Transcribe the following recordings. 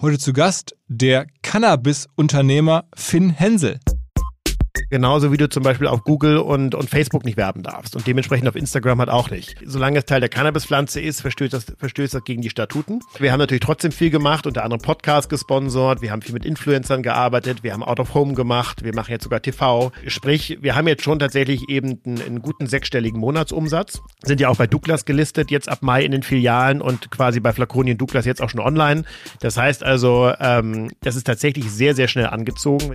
Heute zu Gast der Cannabis-Unternehmer Finn Hensel. Genauso wie du zum Beispiel auf Google und, und Facebook nicht werben darfst und dementsprechend auf Instagram halt auch nicht. Solange es Teil der Cannabispflanze ist, verstößt das, verstößt das gegen die Statuten. Wir haben natürlich trotzdem viel gemacht, unter anderem Podcasts gesponsert, wir haben viel mit Influencern gearbeitet, wir haben Out of Home gemacht, wir machen jetzt sogar TV. Sprich, wir haben jetzt schon tatsächlich eben einen, einen guten sechsstelligen Monatsumsatz, sind ja auch bei Douglas gelistet, jetzt ab Mai in den Filialen und quasi bei Flaconien Douglas jetzt auch schon online. Das heißt also, ähm, das ist tatsächlich sehr, sehr schnell angezogen.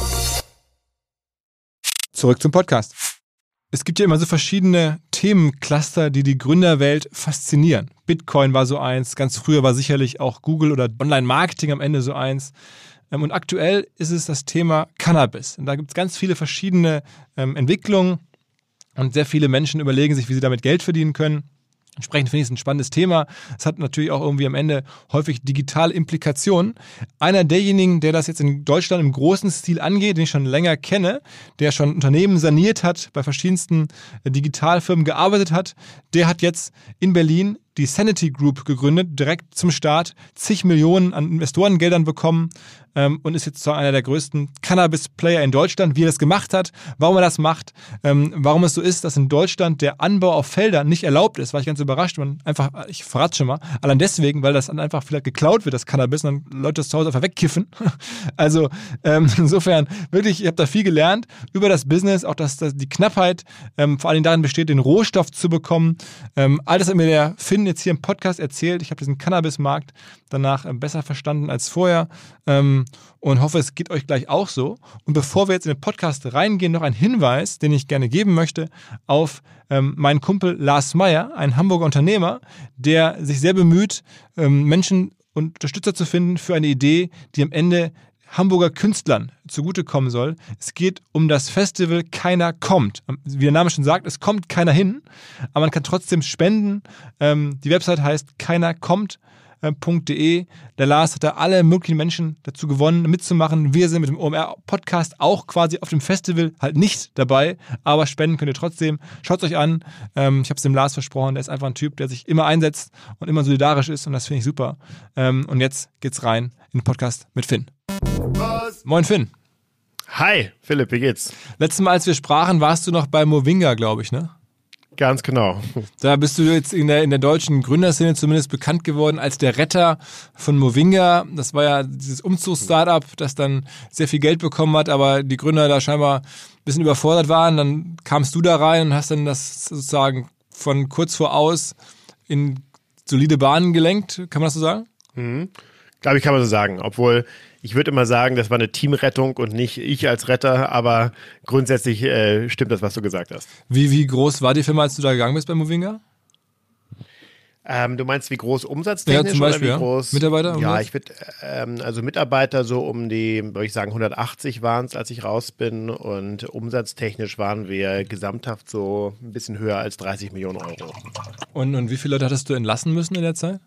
Zurück zum Podcast. Es gibt ja immer so verschiedene Themencluster, die die Gründerwelt faszinieren. Bitcoin war so eins, ganz früher war sicherlich auch Google oder Online-Marketing am Ende so eins. Ähm, und aktuell ist es das Thema Cannabis. Und da gibt es ganz viele verschiedene ähm, Entwicklungen und sehr viele Menschen überlegen sich, wie sie damit Geld verdienen können. Entsprechend finde ich es ein spannendes Thema. Es hat natürlich auch irgendwie am Ende häufig digitale Implikationen. Einer derjenigen, der das jetzt in Deutschland im großen Stil angeht, den ich schon länger kenne, der schon Unternehmen saniert hat, bei verschiedensten äh, Digitalfirmen gearbeitet hat, der hat jetzt in Berlin die Sanity Group gegründet, direkt zum Start, zig Millionen an Investorengeldern bekommen ähm, und ist jetzt so einer der größten Cannabis-Player in Deutschland, wie er das gemacht hat, warum er das macht, ähm, warum es so ist, dass in Deutschland der Anbau auf Feldern nicht erlaubt ist, war ich ganz überrascht. Man einfach, ich verrate schon mal, allein deswegen, weil das dann einfach vielleicht geklaut wird, das Cannabis, und dann Leute das zu Hause einfach wegkiffen. also ähm, insofern, wirklich, ich habe da viel gelernt über das Business, auch dass, dass die Knappheit ähm, vor allem darin besteht, den Rohstoff zu bekommen. Ähm, all das hat mir der Finn jetzt hier im Podcast erzählt. Ich habe diesen Cannabismarkt danach ähm, besser verstanden als vorher ähm, und hoffe, es geht euch gleich auch so. Und bevor wir jetzt in den Podcast reingehen, noch ein Hinweis, den ich gerne geben möchte auf ähm, meinen Kumpel Lars Meyer, ein Hamburger Unternehmer, der sich sehr bemüht, ähm, Menschen und Unterstützer zu finden für eine Idee, die am Ende Hamburger Künstlern zugutekommen soll. Es geht um das Festival Keiner kommt. Wie der Name schon sagt, es kommt keiner hin, aber man kann trotzdem spenden. Ähm, die Website heißt keinerkommt.de. Der Lars hat da alle möglichen Menschen dazu gewonnen, mitzumachen. Wir sind mit dem OMR-Podcast auch quasi auf dem Festival halt nicht dabei, aber spenden könnt ihr trotzdem. Schaut es euch an. Ähm, ich habe es dem Lars versprochen, der ist einfach ein Typ, der sich immer einsetzt und immer solidarisch ist und das finde ich super. Ähm, und jetzt geht's rein in den Podcast mit Finn. Was? Moin Finn. Hi, Philipp, wie geht's? Letztes Mal, als wir sprachen, warst du noch bei Movinga, glaube ich, ne? Ganz genau. Da bist du jetzt in der, in der deutschen Gründerszene zumindest bekannt geworden als der Retter von Movinga. Das war ja dieses Umzugs-Startup, das dann sehr viel Geld bekommen hat, aber die Gründer da scheinbar ein bisschen überfordert waren. Dann kamst du da rein und hast dann das sozusagen von kurz vor aus in solide Bahnen gelenkt. Kann man das so sagen? Mhm. Glaube ich, kann man so sagen. Obwohl ich würde immer sagen, das war eine Teamrettung und nicht ich als Retter, aber grundsätzlich äh, stimmt das, was du gesagt hast. Wie, wie groß war die Firma, als du da gegangen bist bei Movinga? Ähm, du meinst, wie groß umsatztechnisch Ja, zum Beispiel, oder ja. wie groß? Mitarbeiter, Ja, Umsatz? ich würde, ähm, also Mitarbeiter so um die, würde ich sagen, 180 waren es, als ich raus bin und umsatztechnisch waren wir gesamthaft so ein bisschen höher als 30 Millionen Euro. Und, und wie viele Leute hattest du entlassen müssen in der Zeit?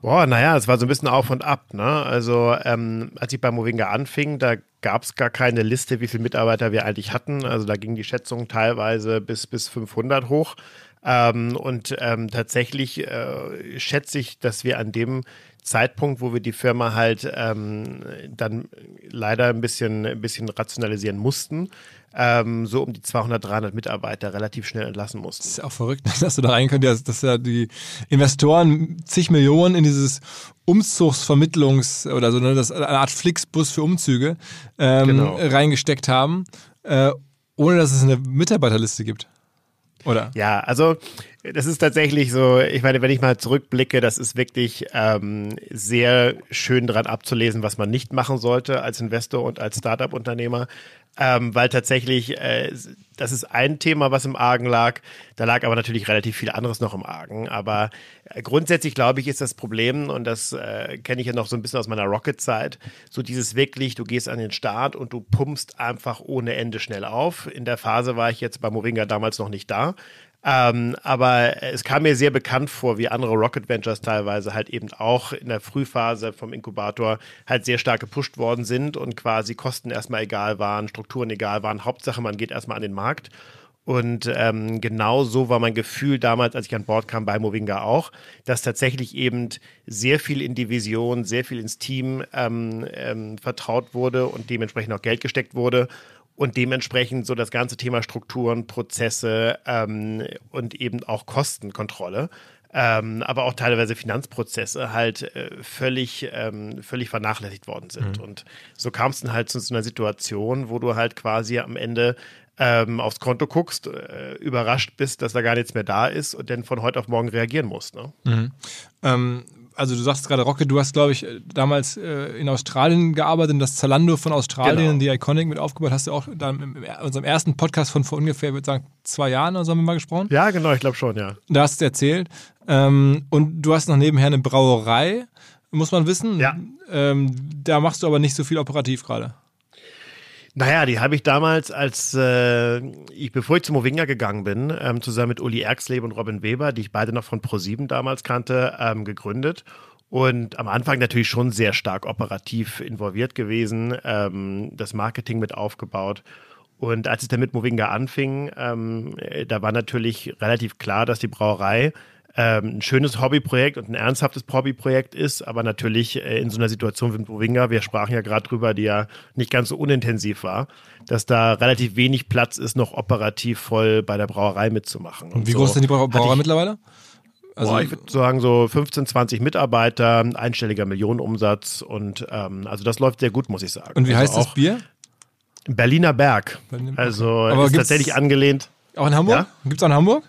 Boah, naja, es war so ein bisschen auf und ab. Ne? Also ähm, als ich bei Movinga anfing, da gab es gar keine Liste, wie viele Mitarbeiter wir eigentlich hatten. Also da ging die Schätzung teilweise bis, bis 500 hoch. Ähm, und ähm, tatsächlich äh, schätze ich, dass wir an dem Zeitpunkt, wo wir die Firma halt ähm, dann leider ein bisschen, ein bisschen rationalisieren mussten, ähm, so um die 200, 300 Mitarbeiter relativ schnell entlassen mussten. Das ist ja auch verrückt, dass du da rein könntest, dass, dass ja die Investoren zig Millionen in dieses Umzugsvermittlungs- oder so, ne, das eine Art Flixbus für Umzüge ähm, Genau. reingesteckt haben, äh, ohne dass es eine Mitarbeiterliste gibt. Oder? Ja, also das ist tatsächlich so, ich meine, wenn ich mal zurückblicke, das ist wirklich ähm, sehr schön dran abzulesen, was man nicht machen sollte als Investor und als Startup-Unternehmer. Ähm, weil tatsächlich, äh, das ist ein Thema, was im Argen lag. Da lag aber natürlich relativ viel anderes noch im Argen. Aber äh, grundsätzlich, glaube ich, ist das Problem, und das äh, kenne ich ja noch so ein bisschen aus meiner Rocket-Zeit, so dieses wirklich, du gehst an den Start und du pumpst einfach ohne Ende schnell auf. In der Phase war ich jetzt bei Moringa damals noch nicht da. Ähm, aber es kam mir sehr bekannt vor, wie andere Rocket Ventures teilweise halt eben auch in der Frühphase vom Inkubator halt sehr stark gepusht worden sind und quasi Kosten erstmal egal waren, Strukturen egal waren. Hauptsache, man geht erstmal an den Markt. Und ähm, genau so war mein Gefühl damals, als ich an Bord kam bei Movinga auch, dass tatsächlich eben sehr viel in die Vision, sehr viel ins Team ähm, ähm, vertraut wurde und dementsprechend auch Geld gesteckt wurde und dementsprechend so das ganze Thema Strukturen, Prozesse ähm, und eben auch Kostenkontrolle, ähm, aber auch teilweise Finanzprozesse halt äh, völlig, ähm, völlig vernachlässigt worden sind. Und so kam es dann halt zu so einer Situation, wo du halt quasi am Ende ähm, aufs Konto guckst, äh, überrascht bist, dass da gar nichts mehr da ist und dann von heute auf morgen reagieren musst. Ne? Ähm, also du sagst gerade Rocket, du hast, glaube ich, damals äh, in Australien gearbeitet, und das Zalando von Australien, Genau. die Iconic mit aufgebaut, hast du auch dann in unserem ersten Podcast von vor ungefähr, ich würde sagen, zwei Jahren oder so haben wir mal gesprochen. Ja, genau, ich glaube schon, ja. Da hast du erzählt. Ähm, und du hast noch nebenher eine Brauerei, muss man wissen. Ja. Ähm, da machst du aber nicht so viel operativ gerade. Naja, die habe ich damals, als äh, ich, bevor ich zu Movinga gegangen bin, ähm, zusammen mit Uli Erxleben und Robin Weber, die ich beide noch von ProSieben damals kannte, ähm, gegründet. Und am Anfang natürlich schon sehr stark operativ involviert gewesen, ähm, das Marketing mit aufgebaut. Und als es dann mit Movinga anfing, ähm, äh, da war natürlich relativ klar, dass die Brauerei ähm, ein schönes Hobbyprojekt und ein ernsthaftes Hobbyprojekt ist, aber natürlich äh, in so einer Situation wie mit Movinga, wir sprachen ja gerade drüber, die ja nicht ganz so unintensiv war, dass da relativ wenig Platz ist, noch operativ voll bei der Brauerei mitzumachen. Und wie so groß ist denn die Brau Brauerei mittlerweile? Also, Boah, ich würde sagen so 15, 20 Mitarbeiter, einstelliger Millionenumsatz und ähm, also das läuft sehr gut, muss ich sagen. und wie also heißt das Bier? Berliner Berg. Berliner- Also Aber ist tatsächlich angelehnt. Auch in Hamburg? Ja? Gibt es auch in Hamburg?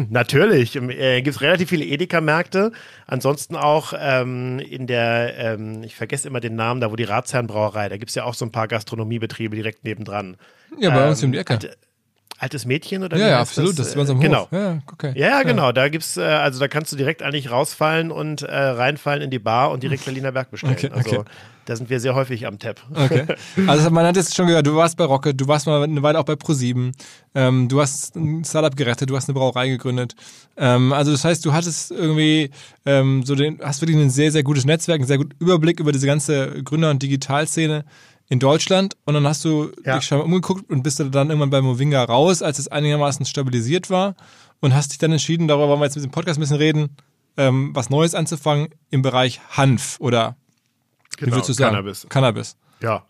Natürlich. Äh, Gibt es relativ viele Edeka-Märkte. Ansonsten auch ähm, in der, ähm, ich vergesse immer den Namen, da wo die Ratsherrenbrauerei, da gibt es ja auch so ein paar Gastronomiebetriebe direkt nebendran. Ja, bei Ähm, uns um die Ecke. Alte, altes Mädchen oder Ja, wie ja, absolut. Das, Das, ist bei uns am Hof. Genau. Ja, okay. Ja, ja, genau. Da gibt's, äh, also da kannst du direkt eigentlich rausfallen und äh, reinfallen in die Bar und direkt Berliner Berg bestellen. Okay, Also okay. Da sind wir sehr häufig am Tab. Okay. Also man hat jetzt schon gehört, du warst bei Rocket, du warst mal eine Weile auch bei ProSieben, ähm, du hast ein Startup gerettet, du hast eine Brauerei gegründet. Ähm, also das heißt, du hattest irgendwie ähm, so den, hast wirklich ein sehr, sehr gutes Netzwerk, einen sehr guten Überblick über diese ganze Gründer- und Digitalszene in Deutschland und dann hast du Ja. dich schon mal umgeguckt und bist du dann irgendwann bei Movinga raus, als es einigermaßen stabilisiert war und hast dich dann entschieden, darüber wollen wir jetzt mit dem Podcast ein bisschen reden, ähm, was Neues anzufangen im Bereich Hanf oder wie würdest du sagen? Genau, Cannabis. Cannabis. Ja,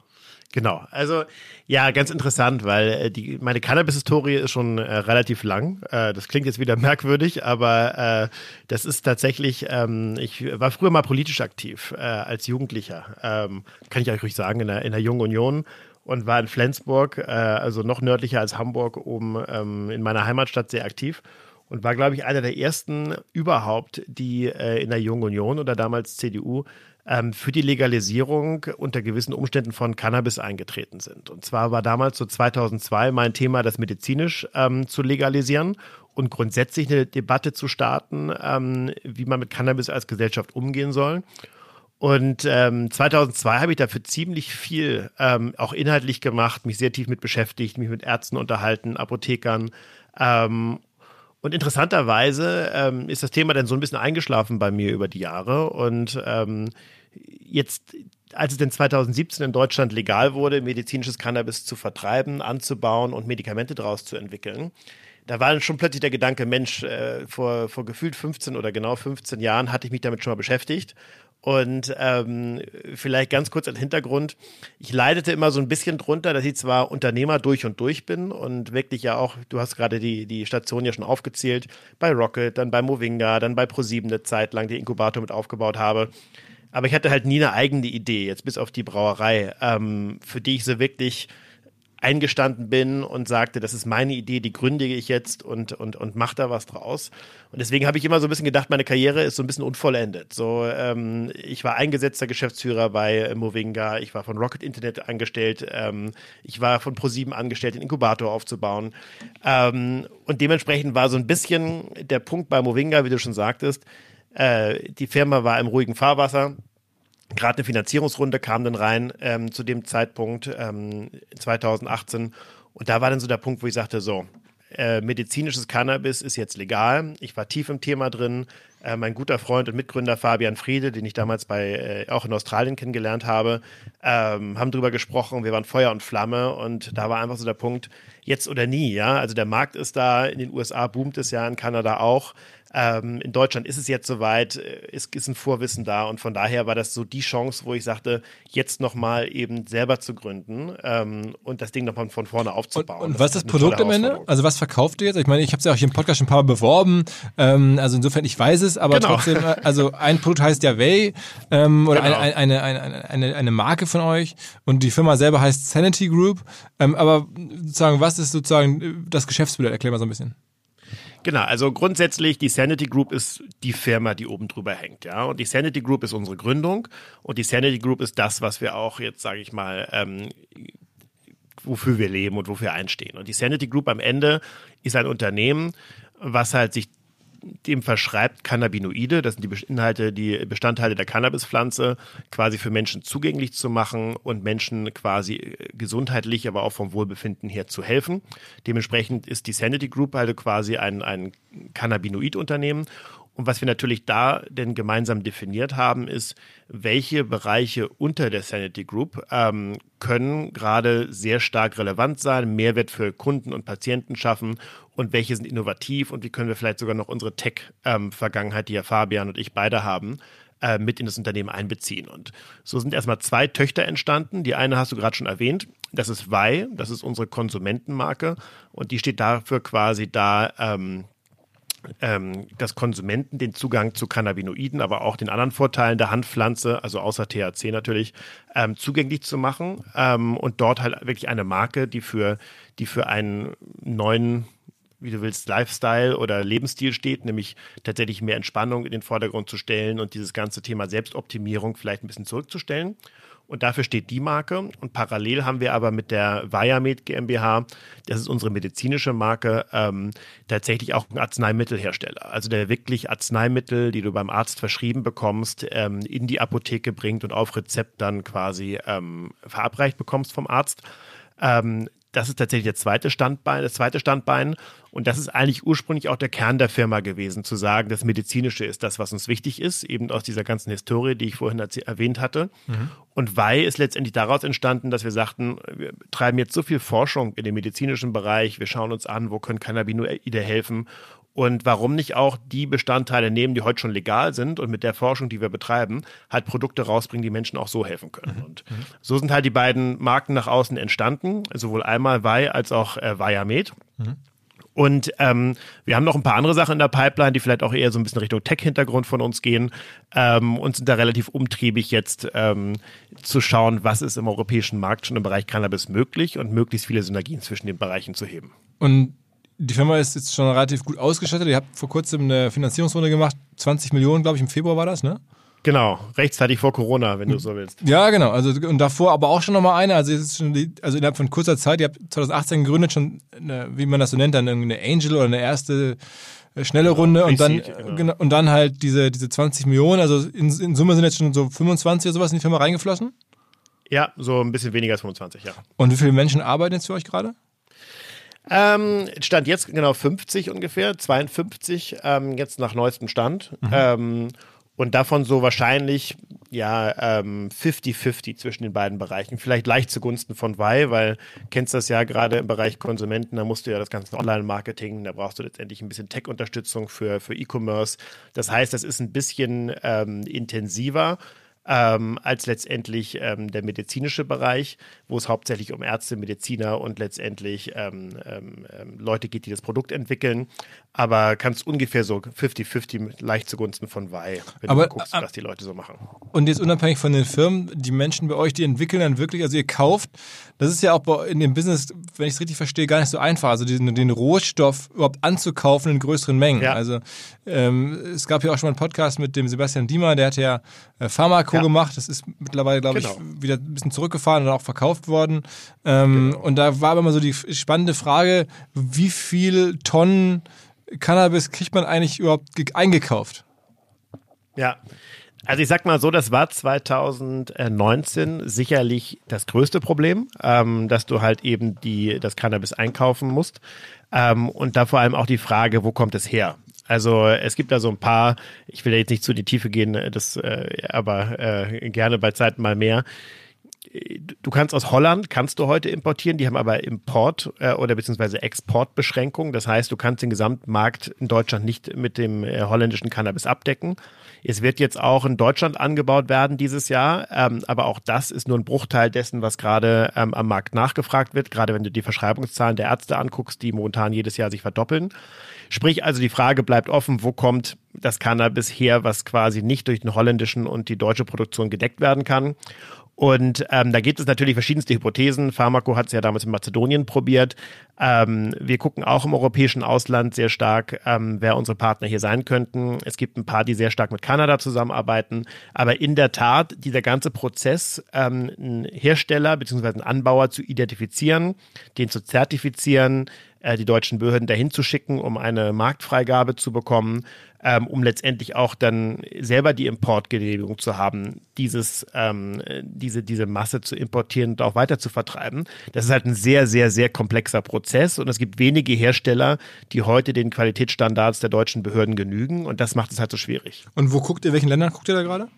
genau. Also ja, ganz interessant, weil äh, die, meine Cannabis-Historie ist schon äh, relativ lang. Äh, das klingt jetzt wieder merkwürdig, aber äh, das ist tatsächlich, ähm, ich war früher mal politisch aktiv äh, als Jugendlicher, ähm, kann ich euch ruhig sagen, in der, in der Jungen Union und war in Flensburg, also noch nördlicher als Hamburg, oben ähm, in meiner Heimatstadt sehr aktiv und war, glaube ich, einer der ersten überhaupt, die in der Jungen Union oder damals CDU ähm, für die Legalisierung unter gewissen Umständen von Cannabis eingetreten sind. Und zwar war damals so 2002 mein Thema, das medizinisch ähm, zu legalisieren, und grundsätzlich eine Debatte zu starten, ähm, wie man mit Cannabis als Gesellschaft umgehen soll. Und ähm, 2002 habe ich dafür ziemlich viel ähm, auch inhaltlich gemacht, mich sehr tief mit beschäftigt, mich mit Ärzten unterhalten, Apothekern. Ähm, und interessanterweise ähm, ist das Thema dann so ein bisschen eingeschlafen bei mir über die Jahre. Und ähm, jetzt, als es denn 2017 in Deutschland legal wurde, medizinisches Cannabis zu vertreiben, anzubauen und Medikamente daraus zu entwickeln, da war dann schon plötzlich der Gedanke, Mensch, äh, vor, vor gefühlt 15 oder genau 15 Jahren hatte ich mich damit schon mal beschäftigt und ähm, vielleicht ganz kurz als Hintergrund. Ich leidete immer so ein bisschen drunter, dass ich zwar Unternehmer durch und durch bin und wirklich ja auch, du hast gerade die, die Station ja schon aufgezählt, bei Rocket, dann bei Movinga, dann bei ProSieben eine Zeit lang die Inkubator mit aufgebaut habe. Aber ich hatte halt nie eine eigene Idee, jetzt bis auf die Brauerei, ähm, für die ich so wirklich eingestanden bin und sagte, das ist meine Idee, die gründe ich jetzt und, und, und mach da was draus. Und deswegen habe ich immer so ein bisschen gedacht, meine Karriere ist so ein bisschen unvollendet. So, ähm, ich war eingesetzter Geschäftsführer bei Movinga, ich war von Rocket Internet angestellt, ähm, ich war von ProSieben angestellt, den Inkubator aufzubauen. Ähm, und dementsprechend war so ein bisschen der Punkt bei Movinga, wie du schon sagtest, äh, die Firma war im ruhigen Fahrwasser gerade eine Finanzierungsrunde kam dann rein ähm, zu dem Zeitpunkt ähm, 2018 und da war dann so der Punkt, wo ich sagte, so, äh, medizinisches Cannabis ist jetzt legal. Ich war tief im Thema drin. Äh, mein guter Freund und Mitgründer Fabian Friede, den ich damals bei äh, auch in Australien kennengelernt habe, ähm, haben drüber gesprochen. Wir waren Feuer und Flamme und da war einfach so der Punkt, jetzt oder nie, ja. Also der Markt ist da, in den USA boomt es ja, in Kanada auch. Ähm, in Deutschland ist es jetzt soweit, äh, es ist ein Vorwissen da und von daher war das so die Chance, wo ich sagte, jetzt nochmal eben selber zu gründen ähm, und das Ding nochmal von vorne aufzubauen. Und, und was ist das Produkt am Ende? Also was verkauft ihr jetzt? Ich meine, ich habe es ja auch hier im Podcast schon ein paar Mal beworben, ähm, also insofern ich weiß es, aber genau. trotzdem, äh, also ein Produkt heißt ja Way ähm, oder genau. eine, eine, eine, eine, eine Marke von euch und die Firma selber heißt Sanity Group, ähm, aber sozusagen, was ist sozusagen das Geschäftsmodell? Erklär mal so ein bisschen. Genau, also grundsätzlich, die Sanity Group ist die Firma, die oben drüber hängt, ja. Und die Sanity Group ist unsere Gründung und die Sanity Group ist das, was wir auch jetzt, sage ich mal, ähm, wofür wir leben und wofür einstehen. Und die Sanity Group am Ende ist ein Unternehmen, was halt sich dem verschreibt, Cannabinoide, das sind die Inhalte, die Bestandteile der Cannabispflanze, quasi für Menschen zugänglich zu machen und Menschen quasi äh, gesundheitlich, aber auch vom Wohlbefinden her zu helfen. Dementsprechend ist die Sanity Group halt quasi ein, ein Cannabinoid-Unternehmen und was wir natürlich da denn gemeinsam definiert haben, ist, welche Bereiche unter der Sanity Group ähm, können gerade sehr stark relevant sein, Mehrwert für Kunden und Patienten schaffen und welche sind innovativ und wie können wir vielleicht sogar noch unsere Tech-Vergangenheit, die ja Fabian und ich beide haben, äh, mit in das Unternehmen einbeziehen. Und so sind erstmal zwei Töchter entstanden. Die eine hast du gerade schon erwähnt. Das ist Wei, das ist unsere Konsumentenmarke und die steht dafür quasi da, ähm, ähm, dass Konsumenten den Zugang zu Cannabinoiden, aber auch den anderen Vorteilen der Handpflanze, also außer THC natürlich, ähm, zugänglich zu machen ähm, und dort halt wirklich eine Marke, die für, die für einen neuen wie du willst, Lifestyle oder Lebensstil steht, nämlich tatsächlich mehr Entspannung in den Vordergrund zu stellen und dieses ganze Thema Selbstoptimierung vielleicht ein bisschen zurückzustellen. Und dafür steht die Marke. Und parallel haben wir aber mit der Viamed GmbH, das ist unsere medizinische Marke, ähm, tatsächlich auch einen Arzneimittelhersteller. Also der wirklich Arzneimittel, die du beim Arzt verschrieben bekommst, ähm, in die Apotheke bringt und auf Rezept dann quasi ähm, verabreicht bekommst vom Arzt. Ähm, das ist tatsächlich der zweite Standbein, das zweite Standbein. Und das ist eigentlich ursprünglich auch der Kern der Firma gewesen, zu sagen, das Medizinische ist das, was uns wichtig ist, eben aus dieser ganzen Historie, die ich vorhin erwähnt hatte. Mhm. Und Wei ist letztendlich daraus entstanden, dass wir sagten, wir treiben jetzt so viel Forschung in dem medizinischen Bereich, wir schauen uns an, wo können Cannabinoide helfen und warum nicht auch die Bestandteile nehmen, die heute schon legal sind und mit der Forschung, die wir betreiben, halt Produkte rausbringen, die Menschen auch so helfen können. Mhm. Und so sind halt die beiden Marken nach außen entstanden, sowohl einmal Vai als auch äh, Viamed. Mhm. Und ähm, wir haben noch ein paar andere Sachen in der Pipeline, die vielleicht auch eher so ein bisschen Richtung Tech-Hintergrund von uns gehen ähm, und sind da relativ umtriebig jetzt ähm, zu schauen, was ist im europäischen Markt schon im Bereich Cannabis möglich und möglichst viele Synergien zwischen den Bereichen zu heben. Und die Firma ist jetzt schon relativ gut ausgestattet. Ihr habt vor kurzem eine Finanzierungsrunde gemacht, 20 Millionen, glaube ich, im Februar war das, ne? Genau, rechtzeitig vor Corona, wenn du so willst. Ja, genau. Also und davor aber auch schon nochmal eine. Also, ist schon die, also innerhalb von kurzer Zeit, ihr habt 2018 gegründet, schon, eine, wie man das so nennt, dann eine Angel oder eine erste äh, schnelle Runde und dann, genau. und dann halt diese, diese 20 Millionen. Also in, in Summe sind jetzt schon so 25 oder sowas in die Firma reingeflossen. Ja, so ein bisschen weniger als 25, ja. Und wie viele Menschen arbeiten jetzt für euch gerade? Ähm, Stand jetzt genau 50 ungefähr, 52 ähm, jetzt nach neuestem Stand. Ähm, und davon so wahrscheinlich ja ähm, 50-50 zwischen den beiden Bereichen. Vielleicht leicht zugunsten von Wei, weil kennst das ja gerade im Bereich Konsumenten, da musst du ja das ganze Online-Marketing, da brauchst du letztendlich ein bisschen Tech-Unterstützung für, für E-Commerce. Das heißt, das ist ein bisschen ähm, intensiver ähm, als letztendlich ähm, der medizinische Bereich, wo es hauptsächlich um Ärzte, Mediziner und letztendlich ähm, ähm, ähm, Leute geht, die das Produkt entwickeln. Aber kannst ungefähr so 50-50 leicht zugunsten von Wei, wenn Aber, du guckst, äh, was die Leute so machen. Und jetzt unabhängig von den Firmen, die Menschen bei euch, die entwickeln dann wirklich, also ihr kauft, das ist ja auch in dem Business, wenn ich es richtig verstehe, gar nicht so einfach, also den, den Rohstoff überhaupt anzukaufen in größeren Mengen. Ja. Also ähm, es gab ja auch schon mal einen Podcast mit dem Sebastian Diemer, der hat ja äh, Pharmaco Ja. gemacht, das ist mittlerweile, glaube Genau. ich, wieder ein bisschen zurückgefahren und auch verkauft worden. Ähm, Und da war aber mal so die spannende Frage, wie viel Tonnen Cannabis kriegt man eigentlich überhaupt ge- eingekauft? Ja. Also ich sag mal so, das war 2019 sicherlich das größte Problem, ähm, dass du halt eben die, das Cannabis einkaufen musst. Ähm, und da vor allem auch die Frage, wo kommt es her? Also es gibt da so ein paar, ich will jetzt nicht zu die Tiefe gehen, äh, das, äh, aber äh, gerne bei Zeiten mal mehr. Du kannst aus Holland, kannst du heute importieren, die haben aber Import- äh, oder beziehungsweise Exportbeschränkungen. Das heißt, du kannst den Gesamtmarkt in Deutschland nicht mit dem äh, holländischen Cannabis abdecken. Es wird jetzt auch in Deutschland angebaut werden dieses Jahr, ähm, aber auch das ist nur ein Bruchteil dessen, was gerade ähm, am Markt nachgefragt wird, gerade wenn du die Verschreibungszahlen der Ärzte anguckst, die momentan jedes Jahr sich verdoppeln. Sprich also, die Frage bleibt offen, wo kommt das Cannabis her, was quasi nicht durch den holländischen und die deutsche Produktion gedeckt werden kann. Und ähm, da gibt es natürlich verschiedenste Hypothesen. Pharmaco hat es ja damals in Mazedonien probiert. Ähm, wir gucken auch im europäischen Ausland sehr stark, ähm, wer unsere Partner hier sein könnten. Es gibt ein paar, die sehr stark mit Kanada zusammenarbeiten. Aber in der Tat, dieser ganze Prozess, ähm, einen Hersteller bzw. einen Anbauer zu identifizieren, den zu zertifizieren, äh, die deutschen Behörden dahin zu schicken, um eine Marktfreigabe zu bekommen, ähm, um letztendlich auch dann selber die Importgenehmigung zu haben, dieses, ähm, äh, diese, diese Masse zu importieren und auch weiter zu vertreiben. Das ist halt ein sehr, sehr, sehr komplexer Prozess und es gibt wenige Hersteller, die heute den Qualitätsstandards der deutschen Behörden genügen und das macht es halt so schwierig. Und wo guckt ihr, welchen Ländern guckt ihr da gerade?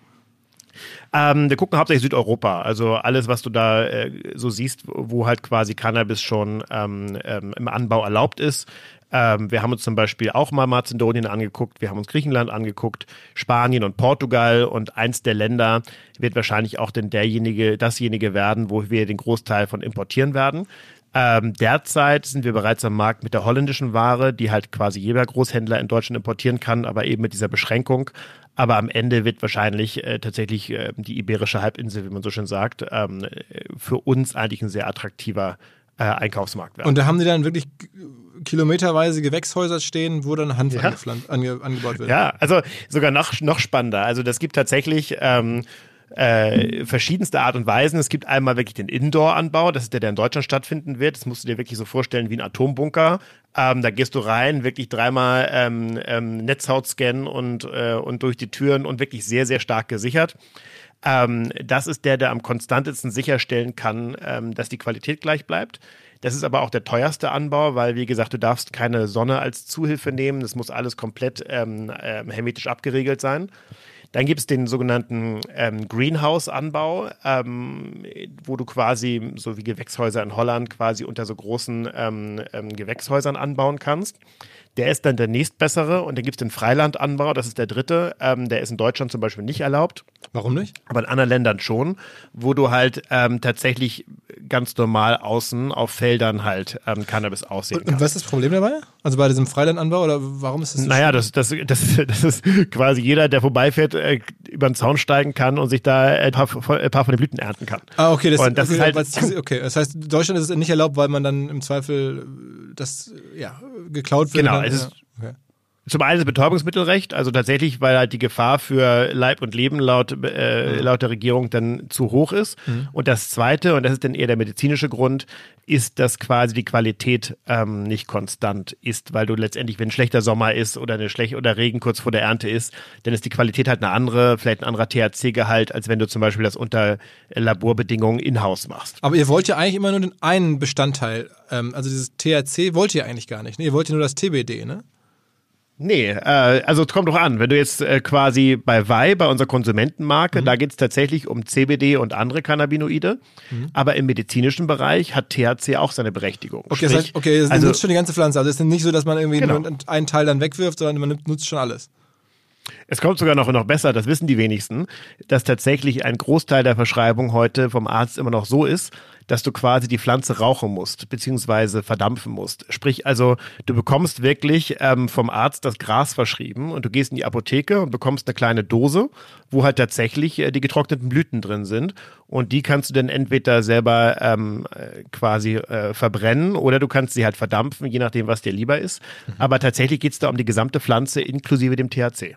Ähm, wir gucken hauptsächlich Südeuropa, also alles, was du da äh, so siehst, wo halt quasi Cannabis schon ähm, ähm, im Anbau erlaubt ist. Ähm, wir haben uns zum Beispiel auch mal Mazedonien angeguckt, wir haben uns Griechenland angeguckt, Spanien und Portugal und eins der Länder wird wahrscheinlich auch denn derjenige, dasjenige werden, wo wir den Großteil von importieren werden. Ähm, derzeit sind wir bereits am Markt mit der holländischen Ware, die halt quasi jeder Großhändler in Deutschland importieren kann, aber eben mit dieser Beschränkung. Aber am Ende wird wahrscheinlich äh, tatsächlich äh, die iberische Halbinsel, wie man so schön sagt, ähm, für uns eigentlich ein sehr attraktiver äh, Einkaufsmarkt werden. Und da haben die dann wirklich kilometerweise Gewächshäuser stehen, wo dann Hanf Ja. ange, angebaut wird. Ja, also sogar noch, noch spannender. Also das gibt tatsächlich ähm, äh, verschiedenste Art und Weisen. Es gibt einmal wirklich den Indoor-Anbau, das ist der, der in Deutschland stattfinden wird. Das musst du dir wirklich so vorstellen wie ein Atombunker. Ähm, da gehst du rein, wirklich dreimal ähm, ähm, Netzhaut scannen und, äh, und durch die Türen und wirklich sehr, sehr stark gesichert. Ähm, das ist der, der am konstantesten sicherstellen kann, ähm, dass die Qualität gleich bleibt. Das ist aber auch der teuerste Anbau, weil, wie gesagt, du darfst keine Sonne als Zuhilfe nehmen. Das muss alles komplett ähm, ähm, hermetisch abgeriegelt sein. Dann gibt es den sogenannten ähm, Greenhouse-Anbau, ähm, wo du quasi, so wie Gewächshäuser in Holland, quasi unter so großen ähm, ähm, Gewächshäusern anbauen kannst. Der ist dann der nächstbessere und dann gibt es den Freilandanbau, das ist der dritte. Ähm, der ist in Deutschland zum Beispiel nicht erlaubt Warum nicht? aber in anderen Ländern schon, wo du halt ähm, tatsächlich ganz normal außen auf Feldern halt ähm, Cannabis aussehen Und, kannst. und was ist das Problem dabei? Also bei diesem Freilandanbau oder warum ist das so Naja, das, das, das, das ist quasi jeder, der vorbeifährt, äh, über den Zaun steigen kann und sich da ein paar, von- ein paar von den Blüten ernten kann. Ah, okay, das, Und das okay, ist halt- okay, das heißt, in Deutschland ist es nicht erlaubt, weil man dann im Zweifel das ja, geklaut wird. Genau, dann, es ist- okay. Zum einen das Betäubungsmittelrecht, also tatsächlich, weil halt die Gefahr für Leib und Leben laut, äh, laut der Regierung dann zu hoch ist. Mhm. Und das zweite, und das ist dann eher der medizinische Grund, ist, dass quasi die Qualität ähm, nicht konstant ist, weil du letztendlich, wenn ein schlechter Sommer ist oder eine schlecht oder Regen kurz vor der Ernte ist, dann ist die Qualität halt eine andere, vielleicht ein anderer THC-Gehalt, als wenn du zum Beispiel das unter Laborbedingungen in-house machst. Aber ihr wollt ja eigentlich immer nur den einen Bestandteil, ähm, also dieses THC wollt ihr eigentlich gar nicht. Ne? Ihr wollt ja nur das TBD, ne? Nee, äh, also es kommt doch an. Wenn du jetzt äh, quasi bei Wei, bei unserer Konsumentenmarke, mhm. da geht es tatsächlich um CBD und andere Cannabinoide. Mhm. Aber im medizinischen Bereich hat THC auch seine Berechtigung. Okay, Sprich, das heißt, okay, das also, nutzt schon die ganze Pflanze. Also es ist nicht so, dass man irgendwie genau. nur einen Teil dann wegwirft, sondern man nutzt schon alles. Es kommt sogar noch, noch besser, das wissen die wenigsten, dass tatsächlich ein Großteil der Verschreibung heute vom Arzt immer noch so ist, dass du quasi die Pflanze rauchen musst, beziehungsweise verdampfen musst. Sprich also, du bekommst wirklich ähm, vom Arzt das Gras verschrieben und du gehst in die Apotheke und bekommst eine kleine Dose, wo halt tatsächlich äh, die getrockneten Blüten drin sind. Und die kannst du dann entweder selber ähm, äh, quasi äh, verbrennen oder du kannst sie halt verdampfen, je nachdem, was dir lieber ist. Mhm. Aber tatsächlich geht es da um die gesamte Pflanze inklusive dem THC.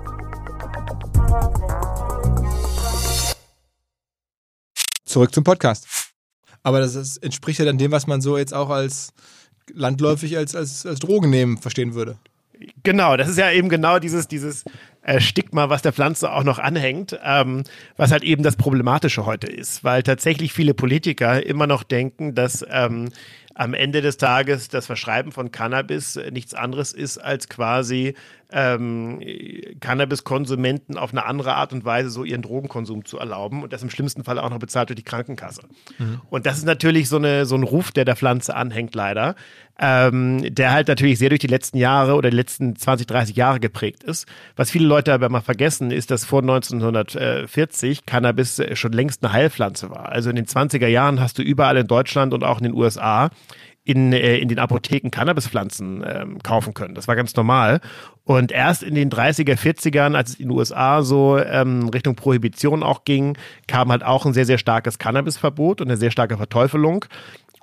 Zurück zum Podcast. Aber das ist, entspricht ja dann dem, was man so jetzt auch als landläufig als, als, als Drogen nehmen verstehen würde. Genau, das ist ja eben genau dieses, dieses äh, Stigma, was der Pflanze auch noch anhängt, ähm, was halt eben das Problematische heute ist, weil tatsächlich viele Politiker immer noch denken, dass ähm, am Ende des Tages das Verschreiben von Cannabis nichts anderes ist als quasi ähm, Cannabiskonsumenten auf eine andere Art und Weise so ihren Drogenkonsum zu erlauben und das im schlimmsten Fall auch noch bezahlt durch die Krankenkasse. Mhm. Und das ist natürlich so, eine, so ein Ruf, der der Pflanze anhängt, leider, ähm, der halt natürlich sehr durch die letzten Jahre oder die letzten 20, 30 Jahre geprägt ist. Was viele Leute aber mal vergessen, ist, dass vor 1940 Cannabis schon längst eine Heilpflanze war. Also in den 20er Jahren hast du überall in Deutschland und auch in den USA in, äh, in den Apotheken Cannabispflanzen ähm, kaufen können. Das war ganz normal. Und erst in den 30er, 40ern, als es in den USA so ähm, Richtung Prohibition auch ging, kam halt auch ein sehr, sehr starkes Cannabisverbot und eine sehr starke Verteufelung.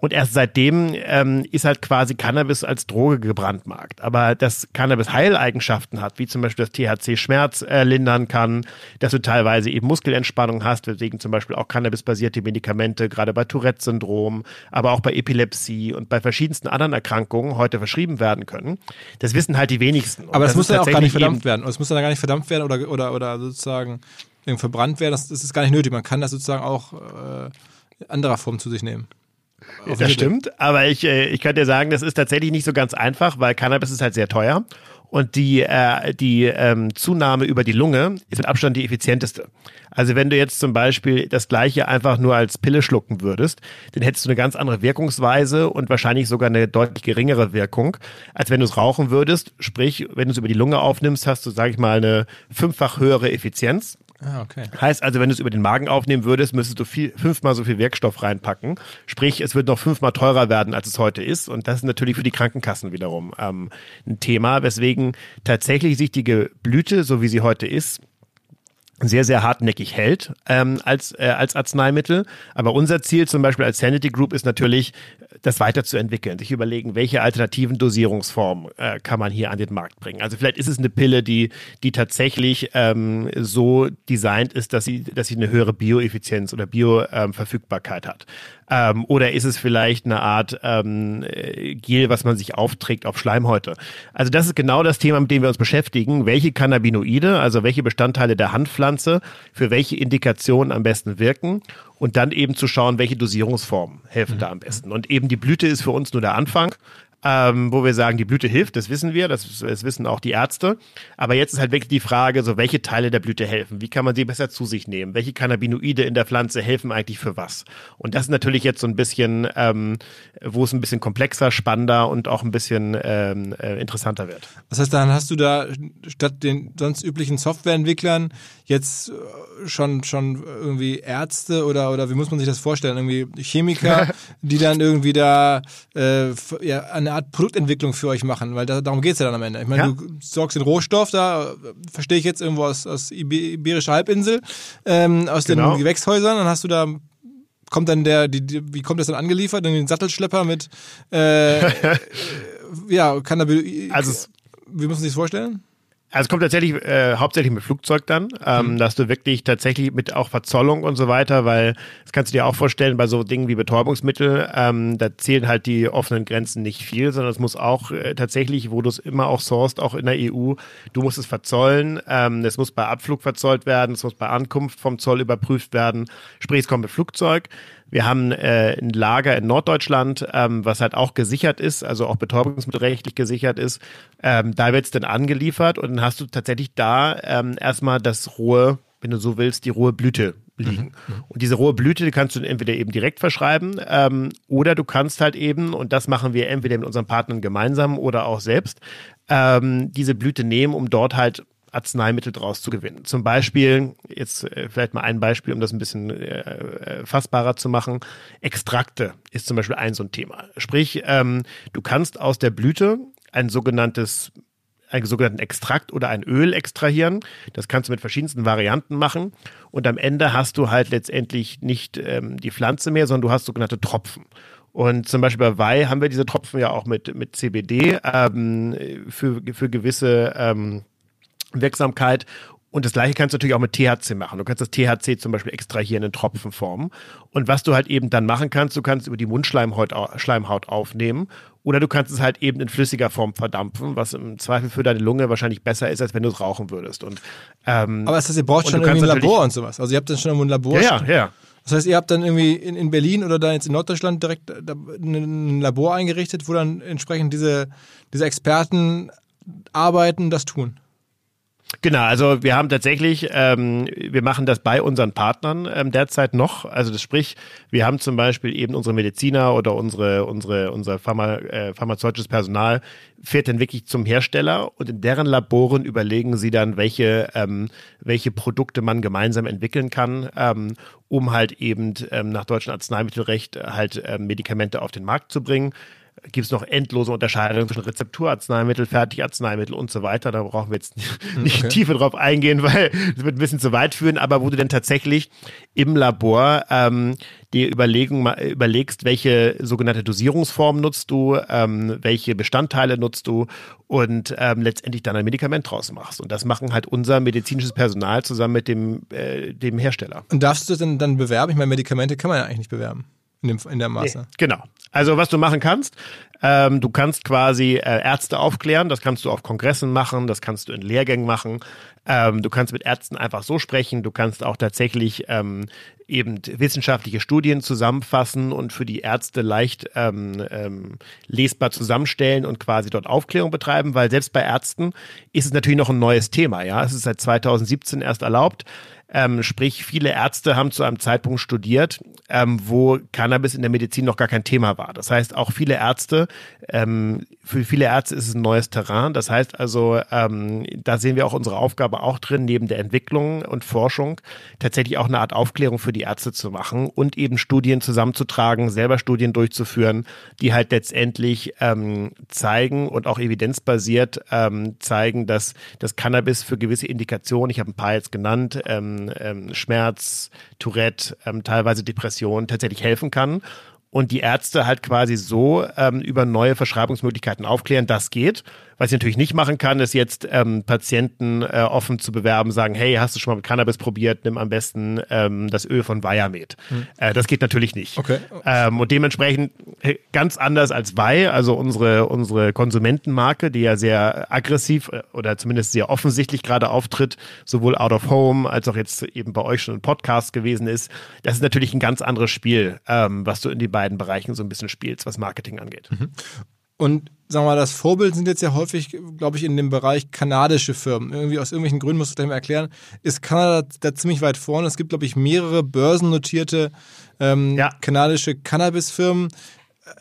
Und erst seitdem ähm, ist halt quasi Cannabis als Droge gebrandmarkt. Aber dass Cannabis Heileigenschaften hat, wie zum Beispiel das THC Schmerz äh, lindern kann, dass du teilweise eben Muskelentspannung hast, weswegen zum Beispiel auch Cannabis-basierte Medikamente, gerade bei Tourette-Syndrom, aber auch bei Epilepsie und bei verschiedensten anderen Erkrankungen heute verschrieben werden können. Das wissen halt die wenigsten. Und aber das, das muss dann auch gar nicht verdammt werden. Es muss dann gar nicht verdammt werden oder, oder, oder sozusagen verbrannt werden. Das, das ist gar nicht nötig. Man kann das sozusagen auch äh, in anderer Form zu sich nehmen. Das stimmt, aber ich, äh, ich kann dir sagen, das ist tatsächlich nicht so ganz einfach, weil Cannabis ist halt sehr teuer. Und die, äh, die ähm, Zunahme über die Lunge ist mit Abstand die effizienteste. Also wenn du jetzt zum Beispiel das gleiche einfach nur als Pille schlucken würdest, dann hättest du eine ganz andere Wirkungsweise und wahrscheinlich sogar eine deutlich geringere Wirkung, als wenn du es rauchen würdest. Sprich, wenn du es über die Lunge aufnimmst, hast du, sage ich mal, eine fünffach höhere Effizienz. Ah, okay. Heißt also, wenn du es über den Magen aufnehmen würdest, müsstest du viel, fünfmal so viel Wirkstoff reinpacken. Sprich, es wird noch fünfmal teurer werden, als es heute ist. Und das ist natürlich für die Krankenkassen wiederum ähm, ein Thema, weswegen tatsächlich sich die Blüte, so wie sie heute ist, sehr, sehr hartnäckig hält ähm, als, äh, als Arzneimittel. Aber unser Ziel zum Beispiel als Sanity Group ist natürlich, das weiterzuentwickeln, sich überlegen, welche alternativen Dosierungsformen äh, kann man hier an den Markt bringen. Also vielleicht ist es eine Pille, die, die tatsächlich ähm, so designt ist, dass sie, dass sie eine höhere Bioeffizienz oder Bioverfügbarkeit ähm, hat. Ähm, oder ist es vielleicht eine Art ähm, äh, Gel, was man sich aufträgt auf Schleimhäute? Also das ist genau das Thema, mit dem wir uns beschäftigen. Welche Cannabinoide, also welche Bestandteile der Handpflanze für welche Indikationen am besten wirken und dann eben zu schauen, welche Dosierungsformen helfen mhm. da am besten. Und eben die Blüte ist für uns nur der Anfang ähm, wo wir sagen, die Blüte hilft, das wissen wir, das, das, wissen auch die Ärzte. Aber jetzt ist halt wirklich die Frage, so welche Teile der Blüte helfen? Wie kann man sie besser zu sich nehmen? Welche Cannabinoide in der Pflanze helfen eigentlich für was? Und das ist natürlich jetzt so ein bisschen, ähm, wo es ein bisschen komplexer, spannender und auch ein bisschen ähm, äh, interessanter wird. Das heißt, dann hast du da statt den sonst üblichen Softwareentwicklern jetzt äh, schon schon irgendwie Ärzte oder oder wie muss man sich das vorstellen? Irgendwie Chemiker, die dann irgendwie da äh, ja, eine Art Produktentwicklung für euch machen, weil da, darum geht's ja dann am Ende. Ich meine, ja. du sorgst den Rohstoff, da verstehe ich jetzt irgendwo aus, aus Iberischer Halbinsel, ähm, aus genau. den Gewächshäusern, dann hast du da kommt dann der, die, die, wie kommt das dann angeliefert? In den Sattelschlepper mit äh, ja, kann da also wie muss man sich das vorstellen? Also es kommt tatsächlich äh, hauptsächlich mit Flugzeug dann, ähm, mhm. dass du wirklich tatsächlich mit auch Verzollung und so weiter, weil das kannst du dir auch vorstellen bei so Dingen wie Betäubungsmittel, ähm, da zählen halt die offenen Grenzen nicht viel, sondern es muss auch äh, tatsächlich, wo du es immer auch sourst, auch in der EU, du musst es verzollen, ähm, es muss bei Abflug verzollt werden, es muss bei Ankunft vom Zoll überprüft werden, sprich es kommt mit Flugzeug. Wir haben äh, ein Lager in Norddeutschland, ähm, was halt auch gesichert ist, also auch betäubungsmittelrechtlich gesichert ist. Ähm, da wird es dann angeliefert und dann hast du tatsächlich da ähm, erstmal das rohe, wenn du so willst, die rohe Blüte liegen. Mhm. mhm. Und diese rohe Blüte die kannst du entweder eben direkt verschreiben ähm, oder du kannst halt eben, und das machen wir entweder mit unseren Partnern gemeinsam oder auch selbst, ähm, diese Blüte nehmen, um dort halt Arzneimittel draus zu gewinnen. Zum Beispiel, jetzt äh, vielleicht mal ein Beispiel, um das ein bisschen äh, äh, fassbarer zu machen. Extrakte ist zum Beispiel ein so ein Thema. Sprich, ähm, du kannst aus der Blüte ein sogenanntes einen sogenannten Extrakt oder ein Öl extrahieren. Das kannst du mit verschiedensten Varianten machen. Und am Ende hast du halt letztendlich nicht ähm, die Pflanze mehr, sondern du hast sogenannte Tropfen. Und zum Beispiel bei Wei haben wir diese Tropfen ja auch mit, mit CBD ähm, für, für gewisse ähm, Wirksamkeit. Und das gleiche kannst du natürlich auch mit THC machen. Du kannst das THC zum Beispiel extrahieren in Tropfenform. Und was du halt eben dann machen kannst, du kannst über die Mundschleimhaut Schleimhaut aufnehmen oder du kannst es halt eben in flüssiger Form verdampfen, was im Zweifel für deine Lunge wahrscheinlich besser ist, als wenn du es rauchen würdest. Und, ähm, Aber das heißt, ihr braucht schon irgendwie ein Labor und sowas. Also ihr habt dann schon ein Labor. Ja, ja, ja. Das heißt, ihr habt dann irgendwie in, in Berlin oder da jetzt in Norddeutschland direkt ein Labor eingerichtet, wo dann entsprechend diese, diese Experten arbeiten, das tun. Genau, also wir haben tatsächlich, ähm, wir machen das bei unseren Partnern ähm, derzeit noch. Also das sprich, wir haben zum Beispiel eben unsere Mediziner oder unsere, unsere, unser Pharma, äh, pharmazeutisches Personal fährt dann wirklich zum Hersteller und in deren Laboren überlegen sie dann, welche, ähm, welche Produkte man gemeinsam entwickeln kann, ähm, um halt eben ähm, nach deutschem Arzneimittelrecht halt ähm, Medikamente auf den Markt zu bringen gibt es noch endlose Unterscheidungen zwischen Rezepturarzneimittel, Fertigarzneimittel und so weiter. Da brauchen wir jetzt nicht okay. tiefer drauf eingehen, weil das wird ein bisschen zu weit führen. Aber wo du denn tatsächlich im Labor ähm, dir überlegen, überlegst, welche sogenannte Dosierungsform nutzt du, ähm, welche Bestandteile nutzt du und ähm, letztendlich dann ein Medikament draus machst. Und das machen halt unser medizinisches Personal zusammen mit dem, äh, dem Hersteller. Und darfst du denn dann bewerben? Ich meine, Medikamente kann man ja eigentlich nicht bewerben in, dem, in der Maße. Nee, genau. Also was du machen kannst, ähm, du kannst quasi äh, Ärzte aufklären, das kannst du auf Kongressen machen, das kannst du in Lehrgängen machen, ähm, du kannst mit Ärzten einfach so sprechen, du kannst auch tatsächlich ähm, eben wissenschaftliche Studien zusammenfassen und für die Ärzte leicht ähm, ähm, lesbar zusammenstellen und quasi dort Aufklärung betreiben, weil selbst bei Ärzten ist es natürlich noch ein neues Thema. Ja, es ist seit 2017 erst erlaubt. Ähm, sprich, viele Ärzte haben zu einem Zeitpunkt studiert, ähm, wo Cannabis in der Medizin noch gar kein Thema war. Das heißt, auch viele Ärzte, ähm, für viele Ärzte ist es ein neues Terrain. Das heißt also, ähm, da sehen wir auch unsere Aufgabe auch drin, neben der Entwicklung und Forschung tatsächlich auch eine Art Aufklärung für die Ärzte zu machen und eben Studien zusammenzutragen, selber Studien durchzuführen, die halt letztendlich ähm, zeigen und auch evidenzbasiert ähm, zeigen, dass das Cannabis für gewisse Indikationen, ich habe ein paar jetzt genannt, ähm, Schmerz, Tourette, ähm, teilweise Depression tatsächlich helfen kann. und die Ärzte halt quasi so ähm, über neue Verschreibungsmöglichkeiten aufklären, das geht. Was ich natürlich nicht machen kann, ist jetzt ähm, Patienten äh, offen zu bewerben, sagen, hey, hast du schon mal mit Cannabis probiert, nimm am besten ähm, das Öl von Viamed. Hm. Äh, das geht natürlich nicht. Okay. Ähm, und dementsprechend äh, ganz anders als Wei, also unsere, unsere Konsumentenmarke, die ja sehr aggressiv äh, oder zumindest sehr offensichtlich gerade auftritt, sowohl out of home als auch jetzt eben bei euch schon ein Podcast gewesen ist. Das ist natürlich ein ganz anderes Spiel, ähm, was du in die beiden Bereichen so ein bisschen spielst, was Marketing angeht. Mhm. Und sagen wir mal, das Vorbild sind jetzt ja häufig, glaube ich, in dem Bereich kanadische Firmen. Irgendwie aus irgendwelchen Gründen, musst du gleich mal erklären, ist Kanada da ziemlich weit vorne. Es gibt, glaube ich, mehrere börsennotierte ähm, ja. kanadische Cannabis-Firmen.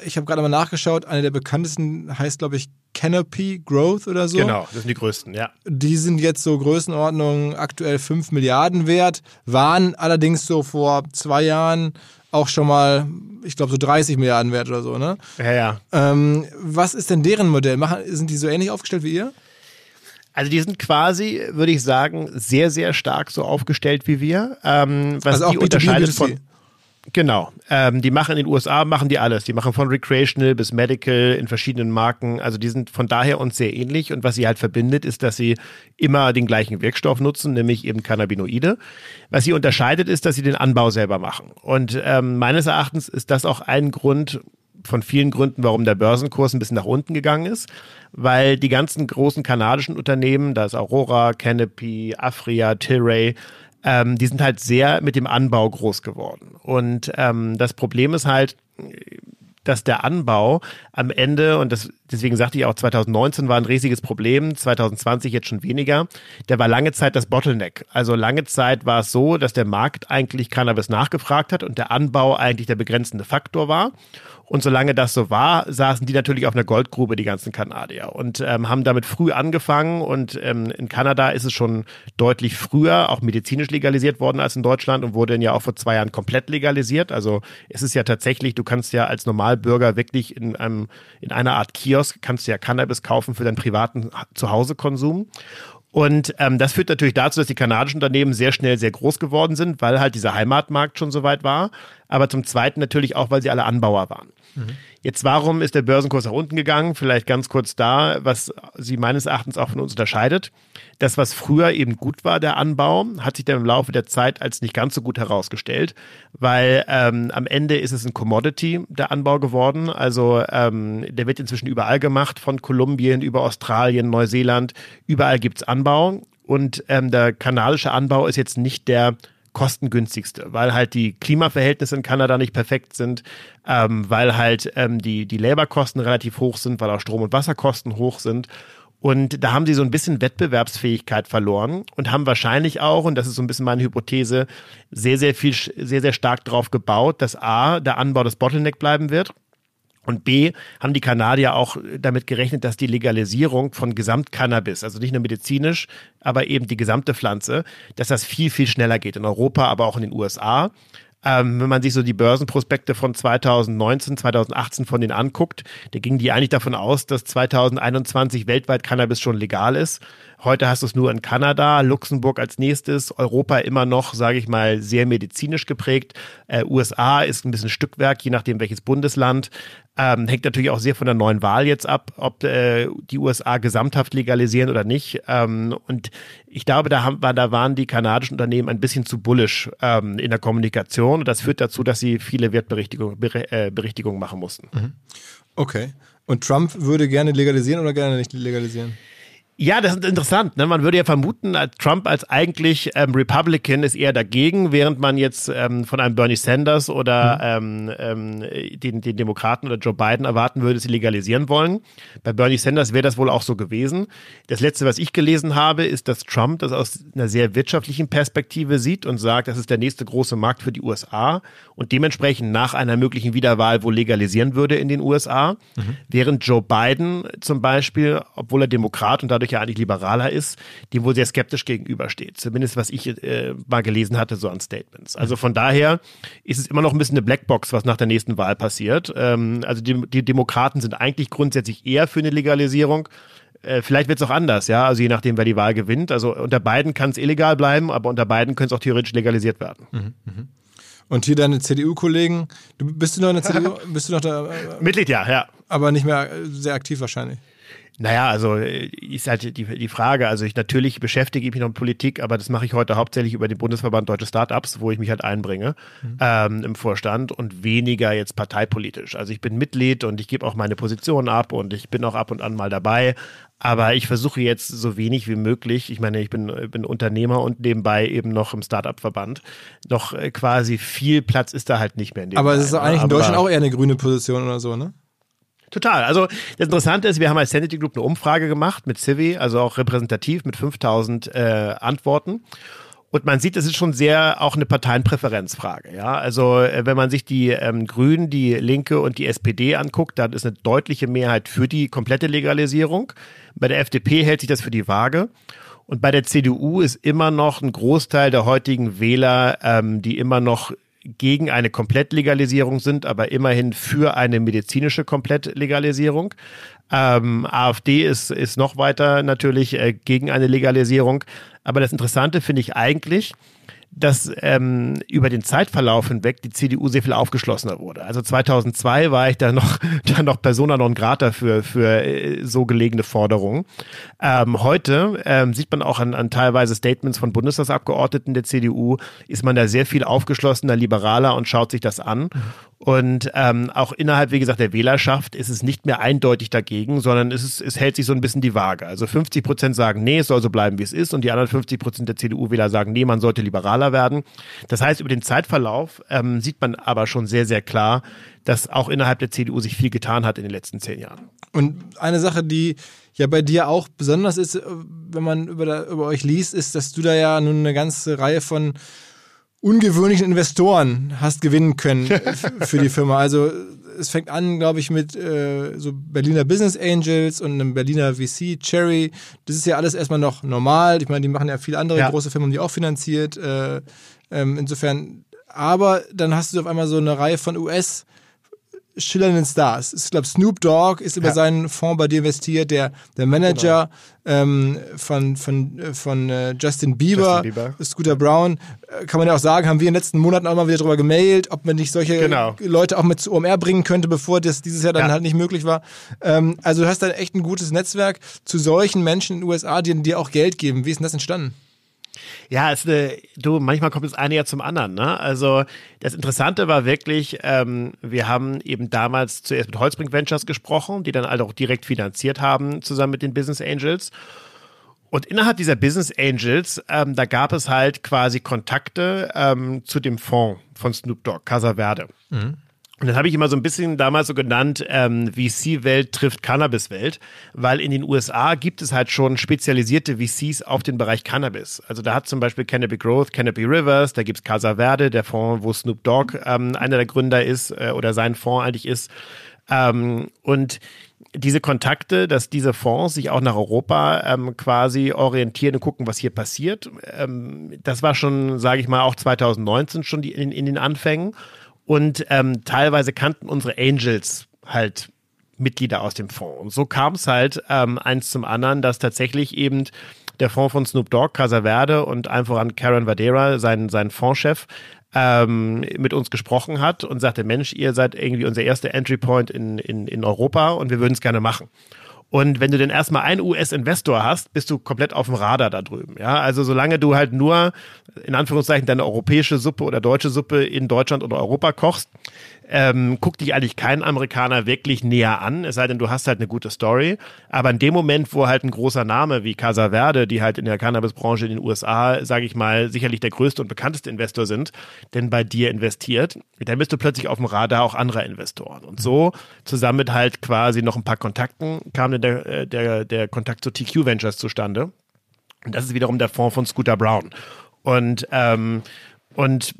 Ich habe gerade mal nachgeschaut, eine der bekanntesten heißt, glaube ich, Canopy Growth oder so. Genau, das sind die größten, ja. Die sind jetzt so Größenordnung aktuell 5 Milliarden wert, waren allerdings so vor zwei Jahren auch schon mal, ich glaube, so 30 Milliarden wert oder so, ne? Ja, ja. Ähm, was ist denn deren Modell? Machen, sind die so ähnlich aufgestellt wie ihr? Also die sind quasi, würde ich sagen, sehr, sehr stark so aufgestellt wie wir. Ähm, was also die unterscheidet von Genau. Ähm, die machen in den USA, machen die alles. Die machen von Recreational bis Medical in verschiedenen Marken. Also die sind von daher uns sehr ähnlich. Und was sie halt verbindet, ist, dass sie immer den gleichen Wirkstoff nutzen, nämlich eben Cannabinoide. Was sie unterscheidet, ist, dass sie den Anbau selber machen. Und ähm, meines Erachtens ist das auch ein Grund, von vielen Gründen, warum der Börsenkurs ein bisschen nach unten gegangen ist, weil die ganzen großen kanadischen Unternehmen, da ist Aurora, Canopy, Afria, Tilray, ähm, die sind halt sehr mit dem Anbau groß geworden. Und ähm, das Problem ist halt, dass der Anbau am Ende, und das, deswegen sagte ich auch, 2019 war ein riesiges Problem, 2020 jetzt schon weniger, der war lange Zeit das Bottleneck. Also lange Zeit war es so, dass der Markt eigentlich Cannabis nachgefragt hat und der Anbau eigentlich der begrenzende Faktor war. Und solange das so war, saßen die natürlich auf einer Goldgrube, die ganzen Kanadier, und ähm, haben damit früh angefangen. Und ähm, in Kanada ist es schon deutlich früher auch medizinisch legalisiert worden als in Deutschland und wurde dann ja auch vor zwei Jahren komplett legalisiert. Also es ist ja tatsächlich, du kannst ja als Normalbürger wirklich in einem in einer Art Kiosk kannst du ja Cannabis kaufen für deinen privaten Zuhausekonsum. Und ähm, das führt natürlich dazu, dass die kanadischen Unternehmen sehr schnell sehr groß geworden sind, weil halt dieser Heimatmarkt schon so weit war. Aber zum Zweiten natürlich auch, weil sie alle Anbauer waren. Mhm. Jetzt, warum ist der Börsenkurs nach unten gegangen? Vielleicht ganz kurz da, was sie meines Erachtens auch von uns unterscheidet. Das, was früher eben gut war, der Anbau, hat sich dann im Laufe der Zeit als nicht ganz so gut herausgestellt, weil ähm, am Ende ist es ein Commodity, der Anbau geworden. Also ähm, der wird inzwischen überall gemacht, von Kolumbien über Australien, Neuseeland, überall gibt's Anbau. Und ähm, der kanadische Anbau ist jetzt nicht der kostengünstigste, weil halt die Klimaverhältnisse in Kanada nicht perfekt sind, ähm, weil halt ähm, die, die Laborkosten relativ hoch sind, weil auch Strom- und Wasserkosten hoch sind. Und da haben sie so ein bisschen Wettbewerbsfähigkeit verloren und haben wahrscheinlich auch, und das ist so ein bisschen meine Hypothese, sehr, sehr viel, sehr, sehr stark darauf gebaut, dass A, der Anbau des Bottleneck bleiben wird und B, haben die Kanadier auch damit gerechnet, dass die Legalisierung von Gesamtcannabis, also nicht nur medizinisch, aber eben die gesamte Pflanze, dass das viel, viel schneller geht in Europa, aber auch in den USA. Ähm, wenn man sich so die Börsenprospekte von 2019, 2018 von denen anguckt, da gingen die eigentlich davon aus, dass 2021 weltweit Cannabis schon legal ist. Heute hast du es nur in Kanada, Luxemburg als nächstes, Europa immer noch, sage ich mal, sehr medizinisch geprägt. Äh, USA ist ein bisschen Stückwerk, je nachdem welches Bundesland. Ähm, hängt natürlich auch sehr von der neuen Wahl jetzt ab, ob äh, die USA gesamthaft legalisieren oder nicht. Ähm, und ich glaube, da, haben, da waren die kanadischen Unternehmen ein bisschen zu bullisch ähm, in der Kommunikation. Und das führt dazu, dass sie viele Wertberichtigungen äh, Berichtigungen machen mussten. Mhm. Okay. Und Trump würde gerne legalisieren oder gerne nicht legalisieren? Ja, das ist interessant. Ne? Man würde ja vermuten, Trump als eigentlich ähm, Republican ist eher dagegen, während man jetzt ähm, von einem Bernie Sanders oder mhm. ähm, ähm, den, den Demokraten oder Joe Biden erwarten würde, sie legalisieren wollen. Bei Bernie Sanders wäre das wohl auch so gewesen. Das letzte, was ich gelesen habe, ist, dass Trump das aus einer sehr wirtschaftlichen Perspektive sieht und sagt, das ist der nächste große Markt für die USA und dementsprechend nach einer möglichen Wiederwahl wohl legalisieren würde in den USA. Mhm. Während Joe Biden zum Beispiel, obwohl er Demokrat und dadurch dadurch ja eigentlich liberaler ist, dem wohl sehr skeptisch gegenübersteht. Zumindest was ich äh, mal gelesen hatte, so an Statements. Also von daher ist es immer noch ein bisschen eine Blackbox, was nach der nächsten Wahl passiert. Ähm, also die, die Demokraten sind eigentlich grundsätzlich eher für eine Legalisierung. Äh, vielleicht wird es auch anders, ja, also je nachdem, wer die Wahl gewinnt. Also unter beiden kann es illegal bleiben, aber unter beiden könnte es auch theoretisch legalisiert werden. Mhm, mh. Und hier deine CDU-Kollegen, du bist du noch in der CDU? bist du noch da? Äh, Mitglied, ja, ja. Aber nicht mehr sehr aktiv wahrscheinlich. Naja, also ist halt die, die Frage. Also ich natürlich beschäftige mich noch mit Politik, aber das mache ich heute hauptsächlich über den Bundesverband Deutsche Startups, wo ich mich halt einbringe mhm. ähm, im Vorstand und weniger jetzt parteipolitisch. Also ich bin Mitglied und ich gebe auch meine Position ab und ich bin auch ab und an mal dabei. Aber ich versuche jetzt so wenig wie möglich, ich meine, ich bin, bin Unternehmer und nebenbei eben noch im Startup-Verband, noch äh, quasi viel Platz ist da halt nicht mehr. In aber es ist eigentlich in Deutschland auch eher eine grüne Position oder so, ne? Total. Also das Interessante ist, wir haben als Sanity Group eine Umfrage gemacht mit Civi, also auch repräsentativ mit 5000 äh, Antworten. Und man sieht, es ist schon sehr auch eine Parteienpräferenzfrage. Ja, also äh, wenn man sich die ähm, Grünen, die Linke und die SPD anguckt, dann ist eine deutliche Mehrheit für die komplette Legalisierung. Bei der FDP hält sich das für die Waage. Und bei der CDU ist immer noch ein Großteil der heutigen Wähler, ähm, die immer noch gegen eine Komplettlegalisierung sind, aber immerhin für eine medizinische Komplettlegalisierung. Ähm, AfD ist, ist noch weiter natürlich äh, gegen eine Legalisierung. Aber das Interessante finde ich eigentlich, dass ähm, über den Zeitverlauf hinweg die CDU sehr viel aufgeschlossener wurde. Also 2002 war ich da noch, da noch persona non grata für, für äh, so gelegene Forderungen. Ähm, heute ähm, sieht man auch an, an teilweise Statements von Bundestagsabgeordneten der CDU, ist man da sehr viel aufgeschlossener, liberaler und schaut sich das an. Und ähm, auch innerhalb, wie gesagt, der Wählerschaft ist es nicht mehr eindeutig dagegen, sondern es, ist, es hält sich so ein bisschen die Waage. Also 50 Prozent sagen, nee, es soll so bleiben, wie es ist, und die anderen 50 Prozent der CDU-Wähler sagen, nee, man sollte liberaler werden. Das heißt, über den Zeitverlauf ähm, sieht man aber schon sehr, sehr klar, dass auch innerhalb der CDU sich viel getan hat in den letzten zehn Jahren. Und eine Sache, die ja bei dir auch besonders ist, äh, wenn man über, da, über euch liest, ist, dass du da ja nun eine ganze Reihe von ungewöhnlichen Investoren hast gewinnen können für die Firma. Also es fängt an, glaube ich, mit äh, so Berliner Business Angels und einem Berliner VC, Cherry. Das ist ja alles erstmal noch normal. Ich meine, die machen ja viele andere ja. große Firmen, die auch finanziert. Äh, ähm, insofern, aber dann hast du auf einmal so eine Reihe von US- schillernden Stars. Ich glaube, Snoop Dogg ist über ja. seinen Fonds bei dir investiert, der, der Manager genau. ähm, von, von, von äh, Justin, Bieber, Justin Bieber, Scooter Brown. Äh, kann man ja auch sagen, haben wir in den letzten Monaten auch mal wieder darüber gemailt, ob man nicht solche genau. Leute auch mit zu OMR bringen könnte, bevor das dieses Jahr dann ja. halt nicht möglich war. Ähm, also du hast da echt ein gutes Netzwerk zu solchen Menschen in den USA, die dir auch Geld geben. Wie ist denn das entstanden? Ja, eine, du, manchmal kommt das eine ja zum anderen. Ne? Also das Interessante war wirklich, ähm, wir haben eben damals zuerst mit Holzbrink Ventures gesprochen, die dann halt auch direkt finanziert haben, zusammen mit den Business Angels. Und innerhalb dieser Business Angels, ähm, da gab es halt quasi Kontakte ähm, zu dem Fonds von Snoop Dogg, Casa Verde. Mhm. Und das habe ich immer so ein bisschen damals so genannt, ähm, VC-Welt trifft Cannabis-Welt, weil in den USA gibt es halt schon spezialisierte VCs auf den Bereich Cannabis. Also da hat zum Beispiel Canopy Growth, Canopy Rivers, da gibt's Casa Verde, der Fonds, wo Snoop Dogg ähm, einer der Gründer ist äh, oder sein Fonds eigentlich ist. Ähm, und diese Kontakte, dass diese Fonds sich auch nach Europa ähm, quasi orientieren und gucken, was hier passiert, ähm, das war schon, sage ich mal, auch 2019 schon die, in, in den Anfängen. Und ähm, teilweise kannten unsere Angels halt Mitglieder aus dem Fonds. Und so kam es halt ähm, eins zum anderen, dass tatsächlich eben der Fonds von Snoop Dogg, Casa Verde und einfach an Karen Vadera, sein, sein Fondschef, ähm, mit uns gesprochen hat und sagte, Mensch, ihr seid irgendwie unser erster Entry Point in, in, in Europa und wir würden es gerne machen. Und wenn du denn erstmal einen US-Investor hast, bist du komplett auf dem Radar da drüben. Ja, also solange du halt nur in Anführungszeichen deine europäische Suppe oder deutsche Suppe in Deutschland oder Europa kochst, ähm, guckt dich eigentlich kein Amerikaner wirklich näher an, es sei denn, du hast halt eine gute Story. Aber in dem Moment, wo halt ein großer Name wie Casa Verde, die halt in der Cannabis-Branche in den USA, sage ich mal, sicherlich der größte und bekannteste Investor sind, denn bei dir investiert, dann bist du plötzlich auf dem Radar auch anderer Investoren. Und so zusammen mit halt quasi noch ein paar Kontakten kam dann der, äh, der, der Kontakt zu TQ Ventures zustande. Und das ist wiederum der Fonds von Scooter Brown. Und, ähm, und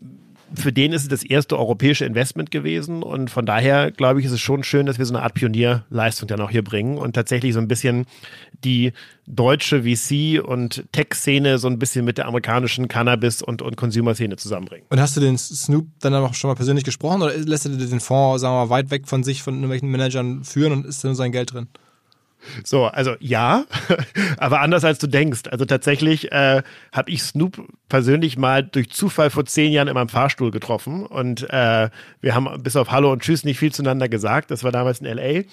für den ist es das erste europäische Investment gewesen und von daher glaube ich, ist es schon schön, dass wir so eine Art Pionierleistung dann auch hier bringen und tatsächlich so ein bisschen die deutsche VC und Tech-Szene so ein bisschen mit der amerikanischen Cannabis- und, und Consumer-Szene zusammenbringen. Und hast du den Snoop dann auch schon mal persönlich gesprochen oder lässt er den Fonds, sagen wir mal, weit weg von sich, von irgendwelchen Managern führen und ist da nur sein Geld drin? So, also ja, aber anders als du denkst. Also tatsächlich äh, habe ich Snoop persönlich mal durch Zufall vor zehn Jahren in meinem Fahrstuhl getroffen und äh, wir haben bis auf Hallo und Tschüss nicht viel zueinander gesagt. Das war damals in LA.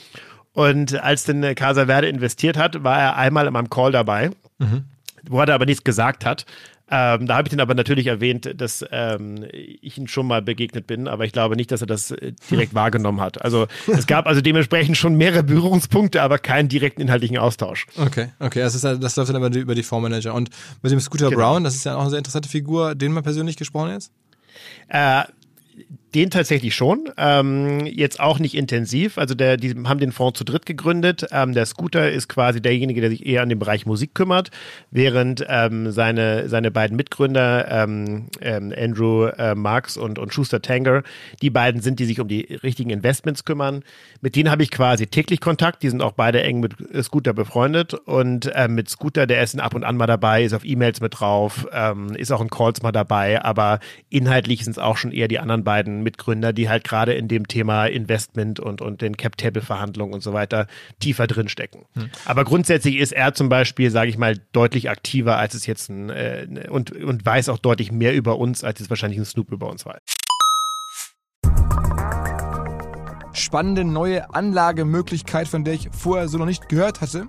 Und als dann Casa Verde investiert hat, war er einmal in meinem Call dabei, mhm. wo er aber nichts gesagt hat. Ähm, da habe ich ihn aber natürlich erwähnt, dass ähm, ich ihn schon mal begegnet bin, aber ich glaube nicht, dass er das äh, direkt wahrgenommen hat. Also es gab also dementsprechend schon mehrere Berührungspunkte, aber keinen direkten inhaltlichen Austausch. Okay, okay, das, ist, das läuft dann die, über die Fondsmanager. Und mit dem Scooter genau. Brown, das ist ja auch eine sehr interessante Figur, den man persönlich gesprochen jetzt? Äh, den tatsächlich schon. Ähm, jetzt auch nicht intensiv. Also der, die haben den Fonds zu dritt gegründet. Ähm, der Scooter ist quasi derjenige, der sich eher an den Bereich Musik kümmert, während ähm, seine, seine beiden Mitgründer, ähm, ähm, Andrew äh, Marks und, und Schuster Tanger, die beiden sind, die sich um die richtigen Investments kümmern. Mit denen habe ich quasi täglich Kontakt. Die sind auch beide eng mit Scooter befreundet. Und äh, mit Scooter, der ist ab und an mal dabei, ist auf E-Mails mit drauf, ähm, ist auch in Calls mal dabei, aber inhaltlich sind es auch schon eher die anderen beiden Mitgründer, die halt gerade in dem Thema Investment und, und den Cap-Table-Verhandlungen und so weiter tiefer drinstecken. Hm. Aber grundsätzlich ist er zum Beispiel, sage ich mal, deutlich aktiver, als es jetzt ein, äh, und, und weiß auch deutlich mehr über uns, als es wahrscheinlich ein Snoop über uns weiß spannende neue Anlagemöglichkeit, von der ich vorher so noch nicht gehört hatte.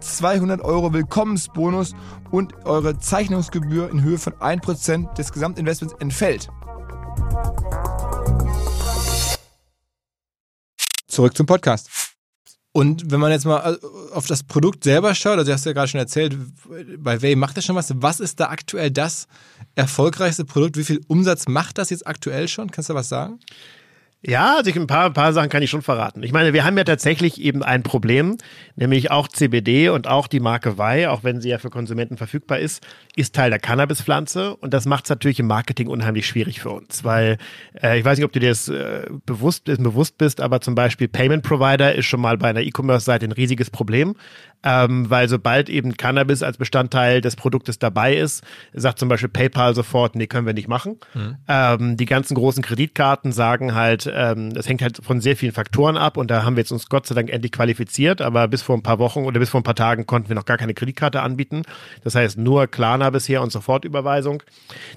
200 Euro Willkommensbonus und eure Zeichnungsgebühr in Höhe von 1% des Gesamtinvestments entfällt. Zurück zum Podcast. Und wenn man jetzt mal äh, auf das Produkt selber schaut, also du hast ja gerade schon erzählt, bei Way macht das schon was. Was ist da aktuell das erfolgreichste Produkt? Wie viel Umsatz macht das jetzt aktuell schon? Kannst du was sagen? Ja, also ich, ein paar, ein paar Sachen kann ich schon verraten. Ich meine, wir haben ja tatsächlich eben ein Problem, nämlich auch CBD und auch die Marke Wei, auch wenn sie ja für Konsumenten verfügbar ist, ist Teil der Cannabispflanze und das macht es natürlich im Marketing unheimlich schwierig für uns, weil äh, ich weiß nicht, ob du dir das äh, bewusst, bewusst bist, aber zum Beispiel Payment Provider ist schon mal bei einer E-Commerce-Seite ein riesiges Problem, ähm, weil sobald eben Cannabis als Bestandteil des Produktes dabei ist, sagt zum Beispiel PayPal sofort, nee, können wir nicht machen. Mhm. Ähm, die ganzen großen Kreditkarten sagen halt, ähm, das hängt halt von sehr vielen Faktoren ab und da haben wir jetzt uns Gott sei Dank endlich qualifiziert, aber bis vor ein paar Wochen oder bis vor ein paar Tagen konnten wir noch gar keine Kreditkarte anbieten. Das heißt nur Klarna bisher und Sofortüberweisung.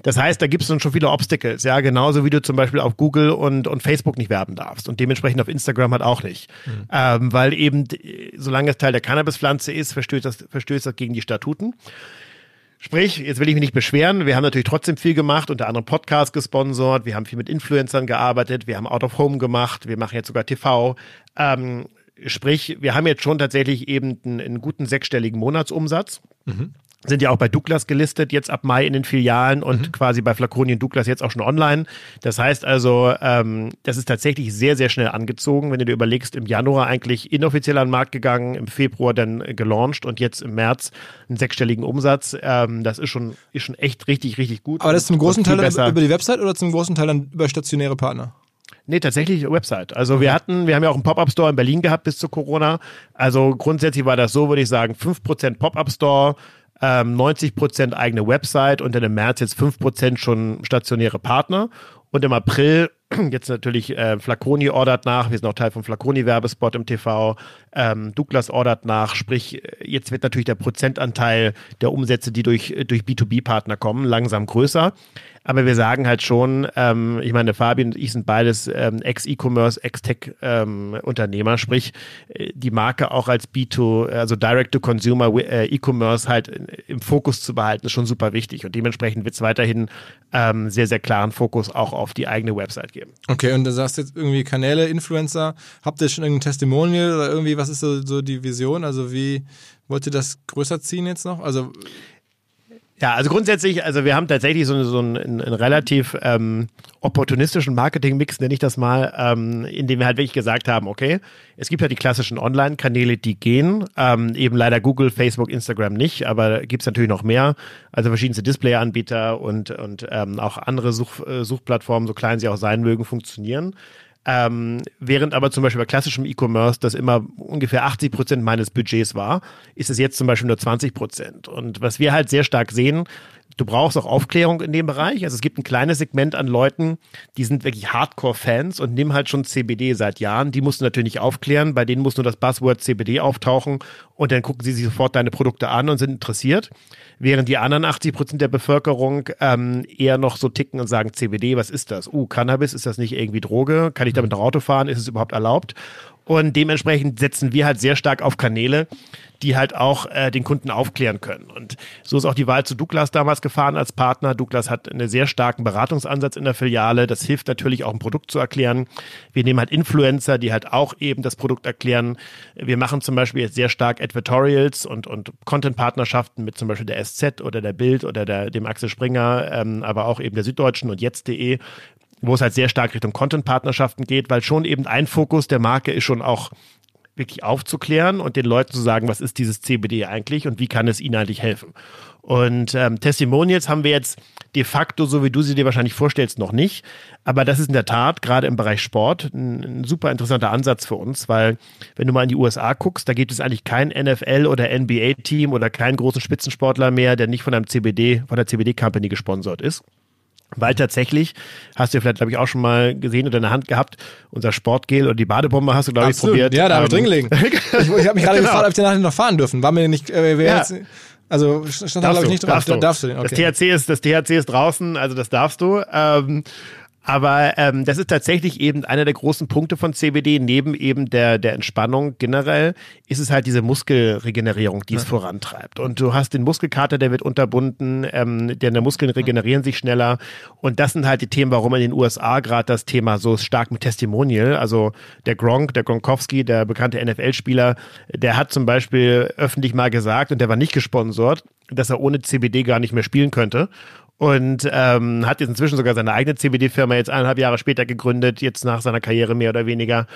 Das heißt, da gibt es dann schon viele Obstacles, ja, genauso wie du zum Beispiel auf Google und, und Facebook nicht werben darfst und dementsprechend auf Instagram halt auch nicht. Mhm. Ähm, weil eben, solange es Teil der Cannabispflanze ist, verstößt das, verstößt das gegen die Statuten. Sprich, jetzt will ich mich nicht beschweren. Wir haben natürlich trotzdem viel gemacht, unter anderem Podcasts gesponsert. Wir haben viel mit Influencern gearbeitet. Wir haben Out of Home gemacht. Wir machen jetzt sogar TV. Ähm, sprich, wir haben jetzt schon tatsächlich eben einen, einen guten sechsstelligen Monatsumsatz. Mhm sind ja auch bei Douglas gelistet, jetzt ab Mai in den Filialen und mhm. quasi bei Flaconi und Douglas jetzt auch schon online. Das heißt also, ähm, das ist tatsächlich sehr, sehr schnell angezogen. Wenn du dir überlegst, im Januar eigentlich inoffiziell an den Markt gegangen, im Februar dann gelauncht und jetzt im März einen sechsstelligen Umsatz. Ähm, das ist schon, ist schon echt richtig, richtig gut. Aber das ist zum großen Teil besser. über die Website oder zum großen Teil dann über stationäre Partner? Nee, tatsächlich Website. Also wir hatten, wir haben ja auch einen Pop-Up-Store in Berlin gehabt bis zu Corona. Also grundsätzlich war das so, würde ich sagen, 5% Pop-Up-Store, ähm, 90 Prozent eigene Website und dann im März jetzt 5 Prozent schon stationäre Partner. Und im April, jetzt natürlich äh, Flaconi ordert nach, wir sind auch Teil vom Flaconi-Werbespot im TV, ähm, Douglas ordert nach, sprich, jetzt wird natürlich der Prozentanteil der Umsätze, die durch, durch B2B-Partner kommen, langsam größer. Aber wir sagen halt schon, ähm, ich meine, Fabian und ich sind beides ähm, Ex-E-Commerce, Ex-Tech-Unternehmer, ähm, sprich, äh, die Marke auch als B2, also Direct-to-Consumer äh, E-Commerce halt im Fokus zu behalten, ist schon super wichtig. Und dementsprechend wird es weiterhin ähm, sehr, sehr klaren Fokus auch auf die eigene Website geben. Okay, und du sagst jetzt irgendwie Kanäle, Influencer. Habt ihr schon irgendein Testimonial oder irgendwie, was ist so, so die Vision? Also wie wollt ihr das größer ziehen jetzt noch? Also ja, also grundsätzlich, also wir haben tatsächlich so, so einen, einen, relativ ähm, opportunistischen Marketing-Mix, nenne ich das mal, ähm, in dem wir halt wirklich gesagt haben, okay, es gibt ja die klassischen Online-Kanäle, die gehen, ähm, eben leider Google, Facebook, Instagram nicht, aber gibt es natürlich noch mehr, also verschiedenste Display-Anbieter und, und ähm, auch andere Such, äh, Suchplattformen, so klein sie auch sein mögen, funktionieren. Ähm, während aber zum Beispiel bei klassischem E-Commerce das immer ungefähr 80 Prozent meines Budgets war, ist es jetzt zum Beispiel nur 20 Prozent. Und was wir halt sehr stark sehen, du brauchst auch Aufklärung in dem Bereich. Also es gibt ein kleines Segment an Leuten, die sind wirklich Hardcore-Fans und nehmen halt schon CBD seit Jahren. Die musst du natürlich aufklären. Bei denen muss nur das Buzzword CBD auftauchen und dann gucken sie sich sofort deine Produkte an und sind interessiert während die anderen 80 Prozent der Bevölkerung ähm, eher noch so ticken und sagen, CBD, was ist das? Uh, Cannabis, ist das nicht irgendwie Droge? Kann ich damit noch Auto fahren? Ist es überhaupt erlaubt? Und dementsprechend setzen wir halt sehr stark auf Kanäle, die halt auch äh, den Kunden aufklären können. Und so ist auch die Wahl zu Douglas damals gefahren als Partner. Douglas hat einen sehr starken Beratungsansatz in der Filiale. Das hilft natürlich auch, ein Produkt zu erklären. Wir nehmen halt Influencer, die halt auch eben das Produkt erklären. Wir machen zum Beispiel jetzt sehr stark Advertorials und, und Content-Partnerschaften mit zum Beispiel der SZ oder der Bild oder der, dem Axel Springer, ähm, aber auch eben der Süddeutschen und jetzt.de wo es halt sehr stark Richtung Content-Partnerschaften geht, weil schon eben ein Fokus der Marke ist schon auch wirklich aufzuklären und den Leuten zu sagen, was ist dieses CBD eigentlich und wie kann es ihnen eigentlich helfen. Und ähm, Testimonials haben wir jetzt de facto, so wie du sie dir wahrscheinlich vorstellst, noch nicht. Aber das ist in der Tat gerade im Bereich Sport ein, ein, super interessanter Ansatz für uns, weil wenn du mal in die USA guckst, da gibt es eigentlich kein NFL oder NBA-Team oder keinen großen Spitzensportler mehr, der nicht von einem CBD, von der CBD-Company gesponsert ist. Weil tatsächlich, hast du vielleicht, glaube ich, auch schon mal gesehen oder in der Hand gehabt, unser Sportgel oder die Badebombe hast du, glaube ich, probiert. Ja, da habe ich drin gelegen. ich, ich habe mich gerade genau. gefragt, ob ich danach noch fahren dürfen. War mir nicht, äh, ja. jetzt, also stand da, glaube ich, nicht drauf. Darfst du, darfst du den, okay. Das THC ist, das THC ist draußen, also das darfst du. Ähm, aber ähm, das ist tatsächlich eben einer der großen Punkte von CBD. Neben eben der, der Entspannung generell ist es halt diese Muskelregenerierung, die es vorantreibt. Und du hast den Muskelkater, der wird unterbunden, ähm, denn der Muskeln regenerieren sich schneller. Und das sind halt die Themen, warum in den USA gerade das Thema so stark mit Testimonial, also der Gronk, der Gronkowski, der bekannte NFL-Spieler, der hat zum Beispiel öffentlich mal gesagt, und der war nicht gesponsert, dass er ohne CBD gar nicht mehr spielen könnte und ähm, hat jetzt inzwischen sogar seine eigene CBD-Firma jetzt eineinhalb Jahre später gegründet, jetzt nach seiner Karriere mehr oder weniger.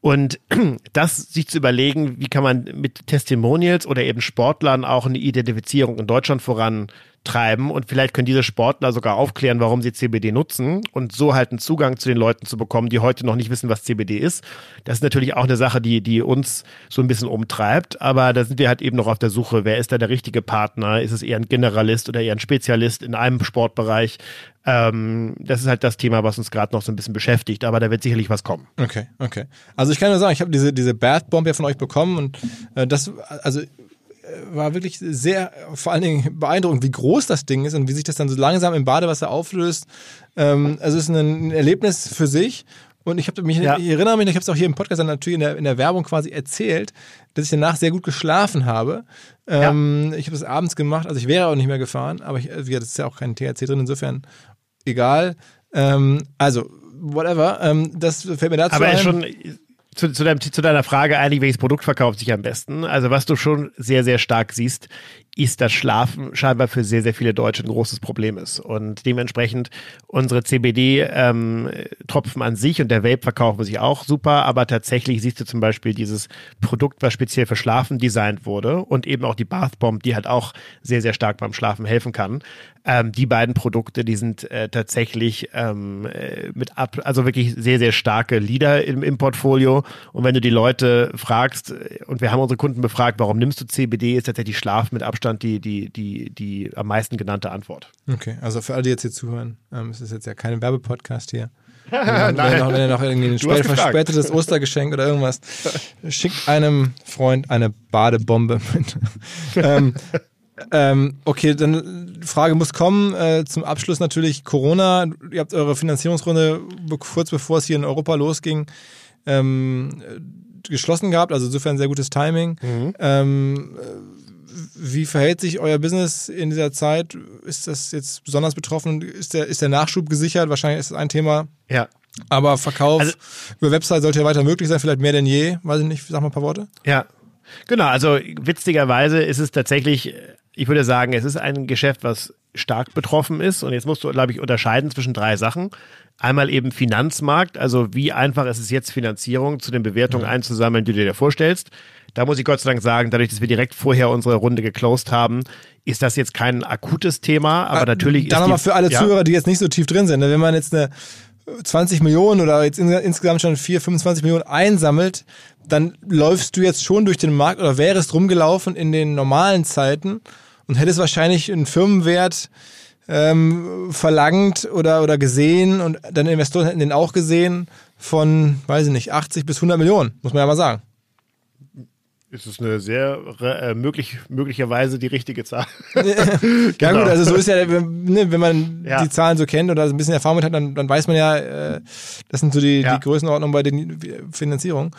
Und das sich zu überlegen, wie kann man mit Testimonials oder eben Sportlern auch eine Identifizierung in Deutschland voran treiben und vielleicht können diese Sportler sogar aufklären, warum sie CBD nutzen und so halt einen Zugang zu den Leuten zu bekommen, die heute noch nicht wissen, was CBD ist. Das ist natürlich auch eine Sache, die, die uns so ein bisschen umtreibt, aber da sind wir halt eben noch auf der Suche, wer ist da der richtige Partner? Ist es eher ein Generalist oder eher ein Spezialist in einem Sportbereich? Ähm, das ist halt das Thema, was uns gerade noch so ein bisschen beschäftigt, aber da wird sicherlich was kommen. Okay, okay. Also ich kann nur sagen, ich habe diese, diese Bath Bomb ja von euch bekommen und äh, das, also war wirklich sehr, vor allen Dingen beeindruckend, wie groß das Ding ist und wie sich das dann so langsam im Badewasser auflöst. Ähm, also es ist ein, Erlebnis für sich. Und ich habe mich, ja. ich erinnere mich, ich habe es auch hier im Podcast dann natürlich in der, in der Werbung quasi erzählt, dass ich danach sehr gut geschlafen habe. Ähm, ja. Ich habe das abends gemacht, also ich wäre auch nicht mehr gefahren, aber ich, das ist ja auch kein THC drin, insofern egal. Ähm, also, whatever. Ähm, das fällt mir dazu aber ein. schon zu, zu, deinem, zu deiner Frage eigentlich, welches Produkt verkauft sich am besten? Also was du schon sehr, sehr stark siehst, ist, dass Schlafen scheinbar für sehr, sehr viele Deutsche ein großes Problem ist. Und dementsprechend unsere CBD-Tropfen ähm, an sich und der Vape verkaufen sich auch super, aber tatsächlich siehst du zum Beispiel dieses Produkt, was speziell für Schlafen designt wurde und eben auch die Bath Bomb, die halt auch sehr, sehr stark beim Schlafen helfen kann. Ähm, die beiden Produkte, die sind äh, tatsächlich ähm, äh, mit ab, also wirklich sehr, sehr starke Leader im, im Portfolio. Und wenn du die Leute fragst, und wir haben unsere Kunden befragt, warum nimmst du CBD, ist tatsächlich Schlaf mit Abstand die, die, die, die am meisten genannte Antwort. Okay, also für alle, die jetzt hier zuhören, ähm, es ist jetzt ja kein Werbepodcast hier. Wenn, ihr noch, wenn ihr noch irgendwie ein spät, verspätetes Ostergeschenk oder irgendwas, schickt einem Freund eine Badebombe mit. ähm, ähm, okay, dann Frage muss kommen. Äh, zum Abschluss natürlich Corona. Ihr habt eure Finanzierungsrunde kurz bevor es hier in Europa losging ähm, geschlossen gehabt, also insofern sehr gutes Timing. Mhm. Ähm, wie verhält sich euer Business in dieser Zeit? Ist das jetzt besonders betroffen? Ist der, ist der Nachschub gesichert? Wahrscheinlich ist das ein Thema. Ja. Aber Verkauf also, über Website sollte ja weiter möglich sein, vielleicht mehr denn je. Weiß ich nicht, sag mal ein paar Worte. Ja. Genau, also witzigerweise ist es tatsächlich, ich würde sagen, es ist ein Geschäft, was stark betroffen ist. Und jetzt musst du, glaube ich, unterscheiden zwischen drei Sachen. Einmal eben Finanzmarkt, also wie einfach ist es jetzt, Finanzierung zu den Bewertungen mhm. einzusammeln, die du dir vorstellst. Da muss ich Gott sei Dank sagen, dadurch, dass wir direkt vorher unsere Runde geclosed haben, ist das jetzt kein akutes Thema, aber äh, natürlich Dann nochmal für alle ja? Zuhörer, die jetzt nicht so tief drin sind, ne? wenn man jetzt eine 20 Millionen oder jetzt insgesamt schon 4, 25 Millionen einsammelt, dann läufst du jetzt schon durch den Markt oder wärst rumgelaufen in den normalen Zeiten und hättest wahrscheinlich einen Firmenwert ähm, verlangt oder, oder gesehen und dann Investoren hätten den auch gesehen von, weiß ich nicht, 80 bis 100 Millionen, muss man ja mal sagen. Ist es eine sehr äh, möglich, möglicherweise die richtige Zahl? ja genau. gut, also so ist ja, ne, wenn man ja. die Zahlen so kennt oder ein bisschen Erfahrung mit hat, dann, dann weiß man ja, äh, das sind so die, ja. die Größenordnungen bei den Finanzierungen.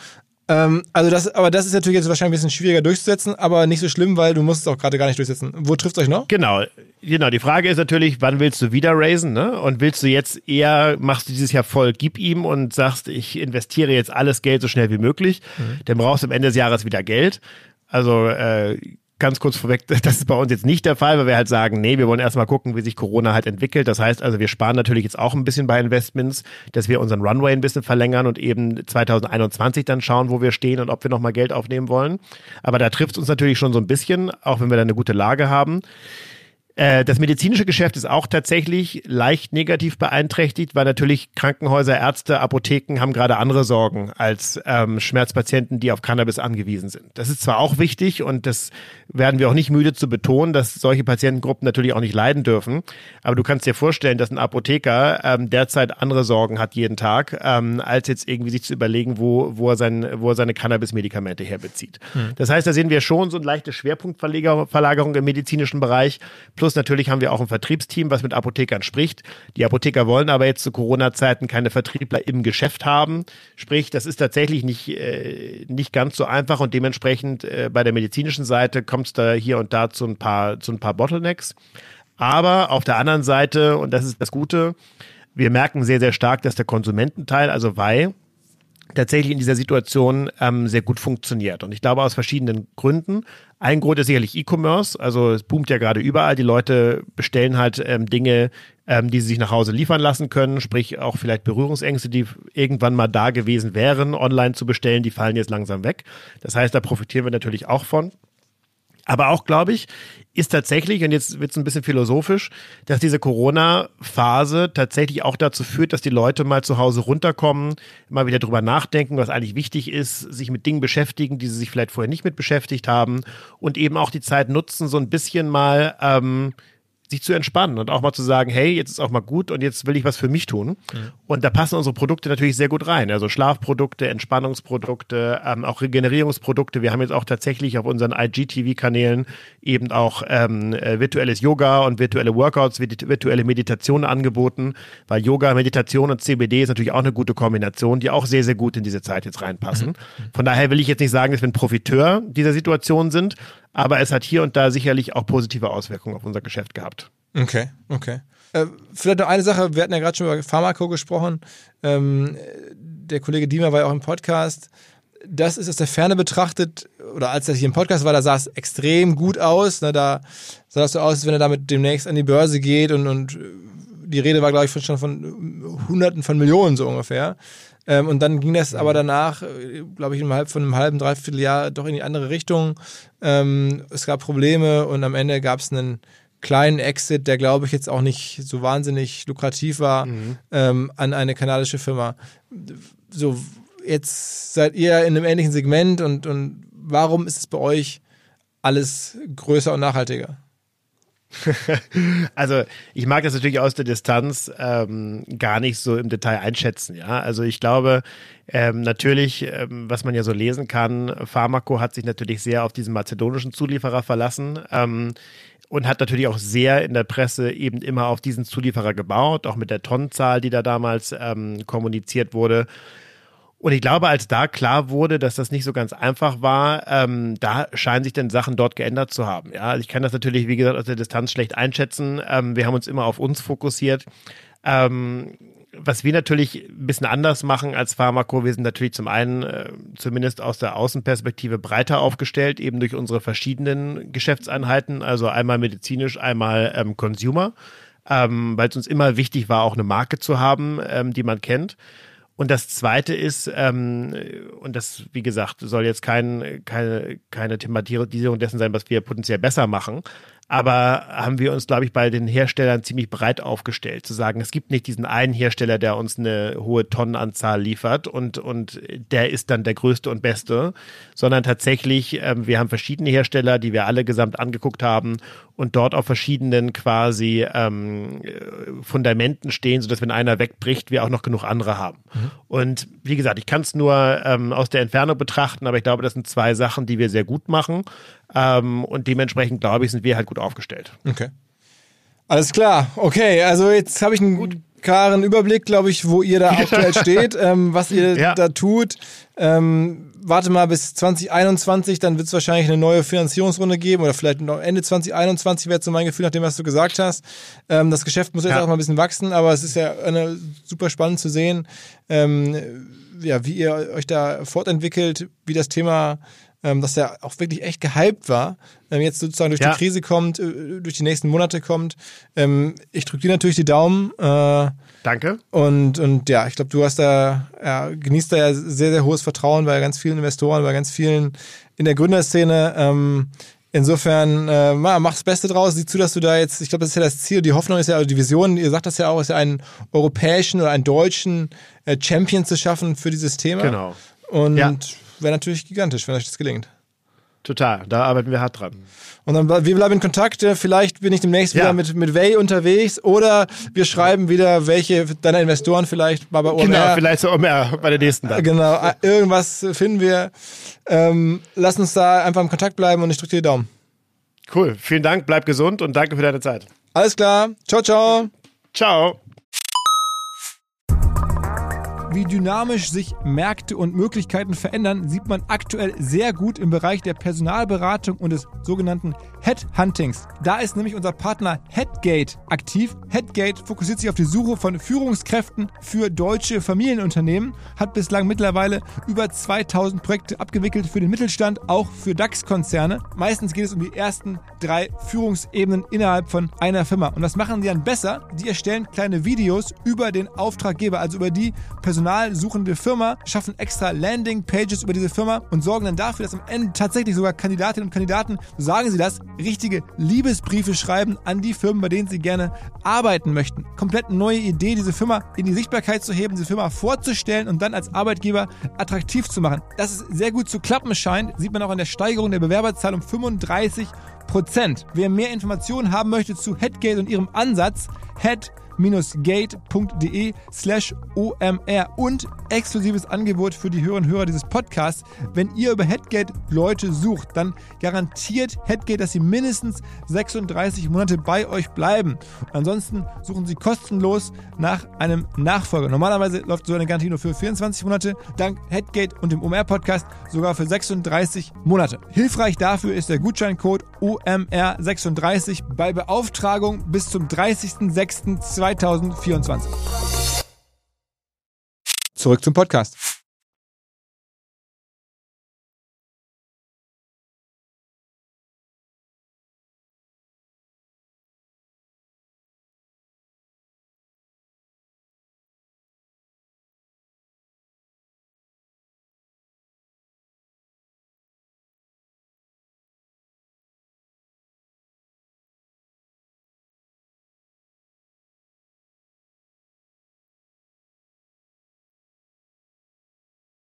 Ähm, also das, aber das ist natürlich jetzt wahrscheinlich ein bisschen schwieriger durchzusetzen, aber nicht so schlimm, weil du musst es auch gerade gar nicht durchsetzen. Wo trifft es euch noch? Genau, genau. Die Frage ist natürlich, wann willst du wieder raisen, ne? Und willst du jetzt eher, machst du dieses Jahr voll, gib ihm und sagst, ich investiere jetzt alles Geld so schnell wie möglich, mhm. dann brauchst du am Ende des Jahres wieder Geld. Also äh, ganz kurz vorweg, das ist bei uns jetzt nicht der Fall, weil wir halt sagen, nee, wir wollen erstmal gucken, wie sich Corona halt entwickelt. Das heißt also, wir sparen natürlich jetzt auch ein bisschen bei Investments, dass wir unseren Runway ein bisschen verlängern und eben 2021 dann schauen, wo wir stehen und ob wir nochmal Geld aufnehmen wollen. Aber da trifft es uns natürlich schon so ein bisschen, auch wenn wir da eine gute Lage haben. Äh, das medizinische Geschäft ist auch tatsächlich leicht negativ beeinträchtigt, weil natürlich Krankenhäuser, Ärzte, Apotheken haben gerade andere Sorgen als ähm, Schmerzpatienten, die auf Cannabis angewiesen sind. Das ist zwar auch wichtig und das werden wir auch nicht müde zu betonen, dass solche Patientengruppen natürlich auch nicht leiden dürfen. Aber du kannst dir vorstellen, dass ein Apotheker ähm, derzeit andere Sorgen hat jeden Tag, ähm, als jetzt irgendwie sich zu überlegen, wo, wo, er, sein, wo er seine Cannabis-Medikamente herbezieht. Hm. Das heißt, da sehen wir schon so eine leichte Schwerpunktverlagerung im medizinischen Bereich Plus natürlich haben wir auch ein Vertriebsteam, was mit Apothekern spricht. Die Apotheker wollen aber jetzt zu Corona-Zeiten keine Vertriebler im Geschäft haben. Sprich, das ist tatsächlich nicht, äh, nicht ganz so einfach und dementsprechend äh, bei der medizinischen Seite kommt es da hier und da zu ein paar, zu ein paar Bottlenecks. Aber auf der anderen Seite, und das ist das Gute, wir merken sehr, sehr stark, dass der Konsumententeil, also Wei, tatsächlich in dieser Situation ähm, sehr gut funktioniert. Und ich glaube aus verschiedenen Gründen. Ein Grund ist sicherlich E-Commerce. Also es boomt ja gerade überall. Die Leute bestellen halt ähm, Dinge, ähm, die sie sich nach Hause liefern lassen können. Sprich auch vielleicht Berührungsängste, die irgendwann mal da gewesen wären, online zu bestellen, die fallen jetzt langsam weg. Das heißt, da profitieren wir natürlich auch von. Aber auch, glaube ich, ist tatsächlich, und jetzt wird es ein bisschen philosophisch, dass diese Corona-Phase tatsächlich auch dazu führt, dass die Leute mal zu Hause runterkommen, mal wieder drüber nachdenken, was eigentlich wichtig ist, sich mit Dingen beschäftigen, die sie sich vielleicht vorher nicht mit beschäftigt haben und eben auch die Zeit nutzen, so ein bisschen mal ähm, sich zu entspannen und auch mal zu sagen, hey, jetzt ist auch mal gut und jetzt will ich was für mich tun. Mhm. Und da passen unsere Produkte natürlich sehr gut rein. Also Schlafprodukte, Entspannungsprodukte, ähm, auch Regenerierungsprodukte. Wir haben jetzt auch tatsächlich auf unseren IGTV-Kanälen eben auch ähm, äh, virtuelles Yoga und virtuelle Workouts, virtuelle Meditation angeboten, weil Yoga, Meditation und CBD ist natürlich auch eine gute Kombination, die auch sehr, sehr gut in diese Zeit jetzt reinpassen. Mhm. Von daher will ich jetzt nicht sagen, dass wir ein Profiteur dieser Situation sind, aber es hat hier und da sicherlich auch positive Auswirkungen auf unser Geschäft gehabt. Okay, okay. Äh, vielleicht noch eine Sache, wir hatten ja gerade schon über Pharmako gesprochen. Ähm, der Kollege Diemer war ja auch im Podcast. Das ist aus der Ferne betrachtet, oder als er hier im Podcast war, da sah es extrem gut aus. Da sah es so aus, als wenn er damit demnächst an die Börse geht und, und die Rede war, glaube ich, schon von Hunderten von Millionen so ungefähr. Ähm, und dann ging das aber danach, äh, glaube ich, innerhalb von einem halben, dreiviertel Jahr doch in die andere Richtung. Ähm, es gab Probleme und am Ende gab es einen kleinen Exit, der glaube ich jetzt auch nicht so wahnsinnig lukrativ war, mhm. ähm, an eine kanadische Firma. So, jetzt seid ihr in einem ähnlichen Segment und, und warum ist es bei euch alles größer und nachhaltiger? also ich mag das natürlich aus der Distanz ähm, gar nicht so im Detail einschätzen. Ja, also ich glaube ähm, natürlich, ähm, was man ja so lesen kann, Pharmaco hat sich natürlich sehr auf diesen mazedonischen Zulieferer verlassen. Ähm, und hat natürlich auch sehr in der Presse eben immer auf diesen Zulieferer gebaut, auch mit der Tonnenzahl, die da damals ähm, kommuniziert wurde. Und ich glaube, als da klar wurde, dass das nicht so ganz einfach war, ähm, da scheinen sich dann Sachen dort geändert zu haben. Ja, also ich kann das natürlich, wie gesagt, aus der Distanz schlecht einschätzen. Ähm, wir haben uns immer auf uns fokussiert. Ähm, was wir natürlich ein bisschen anders machen als Pharmako, wir sind natürlich zum einen äh, zumindest aus der Außenperspektive breiter aufgestellt, eben durch unsere verschiedenen Geschäftseinheiten, also einmal medizinisch, einmal ähm, Consumer, ähm, weil es uns immer wichtig war, auch eine Marke zu haben, ähm, die man kennt. Und das Zweite ist, ähm, und das, wie gesagt, soll jetzt kein, keine, keine Thematisierung dessen sein, was wir potenziell besser machen, aber haben wir uns, glaube ich, bei den Herstellern ziemlich breit aufgestellt, zu sagen, es gibt nicht diesen einen Hersteller, der uns eine hohe Tonnenanzahl liefert und, und der ist dann der größte und beste, sondern tatsächlich, ähm, wir haben verschiedene Hersteller, die wir alle gesamt angeguckt haben und dort auf verschiedenen quasi ähm, Fundamenten stehen, sodass wenn einer wegbricht, wir auch noch genug andere haben. Mhm. Und wie gesagt, ich kann es nur ähm, aus der Entfernung betrachten, aber ich glaube, das sind zwei Sachen, die wir sehr gut machen. Ähm, und dementsprechend, glaube ich, sind wir halt gut aufgestellt. Okay. Alles klar. Okay, also jetzt habe ich einen gut. klaren Überblick, glaube ich, wo ihr da aktuell steht, ähm, was ihr ja. da tut. Ähm, warte mal bis 2021, dann wird es wahrscheinlich eine neue Finanzierungsrunde geben oder vielleicht noch Ende 2021 wäre so mein Gefühl, nach dem, was du gesagt hast. Ähm, das Geschäft muss jetzt ja. auch mal ein bisschen wachsen, aber es ist ja eine, super spannend zu sehen, ähm, ja, wie ihr euch da fortentwickelt, wie das Thema dass der auch wirklich echt gehypt war, ähm, jetzt sozusagen durch ja. die Krise kommt, äh, durch die nächsten Monate kommt. Ähm, ich drücke dir natürlich die Daumen. Äh, Danke. Und, und ja, ich glaube, du hast da, ja, genießt da ja sehr, sehr hohes Vertrauen bei ganz vielen Investoren, bei ganz vielen in der Gründerszene. Ähm, Insofern, äh, mach das Beste draus. Sieh zu, dass du da jetzt, ich glaube, das ist ja das Ziel, die Hoffnung ist ja, also die Vision, ihr sagt das ja auch, ist ja einen europäischen oder einen deutschen äh, Champion zu schaffen für dieses Thema. Genau. Und ja wäre natürlich gigantisch, wenn euch das gelingt. Total, da arbeiten wir hart dran. Und dann wir bleiben in Kontakt. Vielleicht bin ich demnächst ja. wieder mit, mit Way unterwegs oder wir schreiben wieder, welche deiner Investoren vielleicht mal bei OMR. Genau, vielleicht so OMR bei der nächsten dann. Genau, äh, irgendwas finden wir. Ähm, lass uns da einfach im Kontakt bleiben und ich drücke dir die Daumen. Cool, vielen Dank, bleib gesund und danke für deine Zeit. Alles klar, ciao, ciao. Ciao wie dynamisch sich Märkte und Möglichkeiten verändern, sieht man aktuell sehr gut im Bereich der Personalberatung und des sogenannten Headhuntings. Da ist nämlich unser Partner Headgate aktiv. Headgate fokussiert sich auf die Suche von Führungskräften für deutsche Familienunternehmen, hat bislang mittlerweile über 2000 Projekte abgewickelt für den Mittelstand, auch für DAX-Konzerne. Meistens geht es um die ersten drei Führungsebenen innerhalb von einer Firma. Und was machen die dann besser? Die erstellen kleine Videos über den Auftraggeber, also über die personalsuchende Firma, schaffen extra Landing-Pages über diese Firma und sorgen dann dafür, dass am Ende tatsächlich sogar Kandidatinnen und Kandidaten, sagen sie das, richtige Liebesbriefe schreiben an die Firmen, bei denen sie gerne arbeiten möchten. Komplett neue Idee, diese Firma in die Sichtbarkeit zu heben, diese Firma vorzustellen und dann als Arbeitgeber attraktiv zu machen. Dass es sehr gut zu klappen scheint, sieht man auch an der Steigerung der Bewerberzahl um 35 Prozent. Wer mehr Informationen haben möchte zu Headgate und ihrem Ansatz, head gate.de slash omr und exklusives Angebot für die Hörerinnen und Hörer dieses Podcasts. Wenn ihr über Headgate Leute sucht, dann garantiert Headgate, dass sie mindestens 36 Monate bei euch bleiben. Und ansonsten suchen sie kostenlos nach einem Nachfolger. Normalerweise läuft so eine Garantie nur für 24 Monate, dank Headgate und dem OMR-Podcast sogar für 36 Monate. Hilfreich dafür ist der Gutscheincode OMR36 bei Beauftragung bis zum 30.06.2020. 2024. Zurück zum Podcast.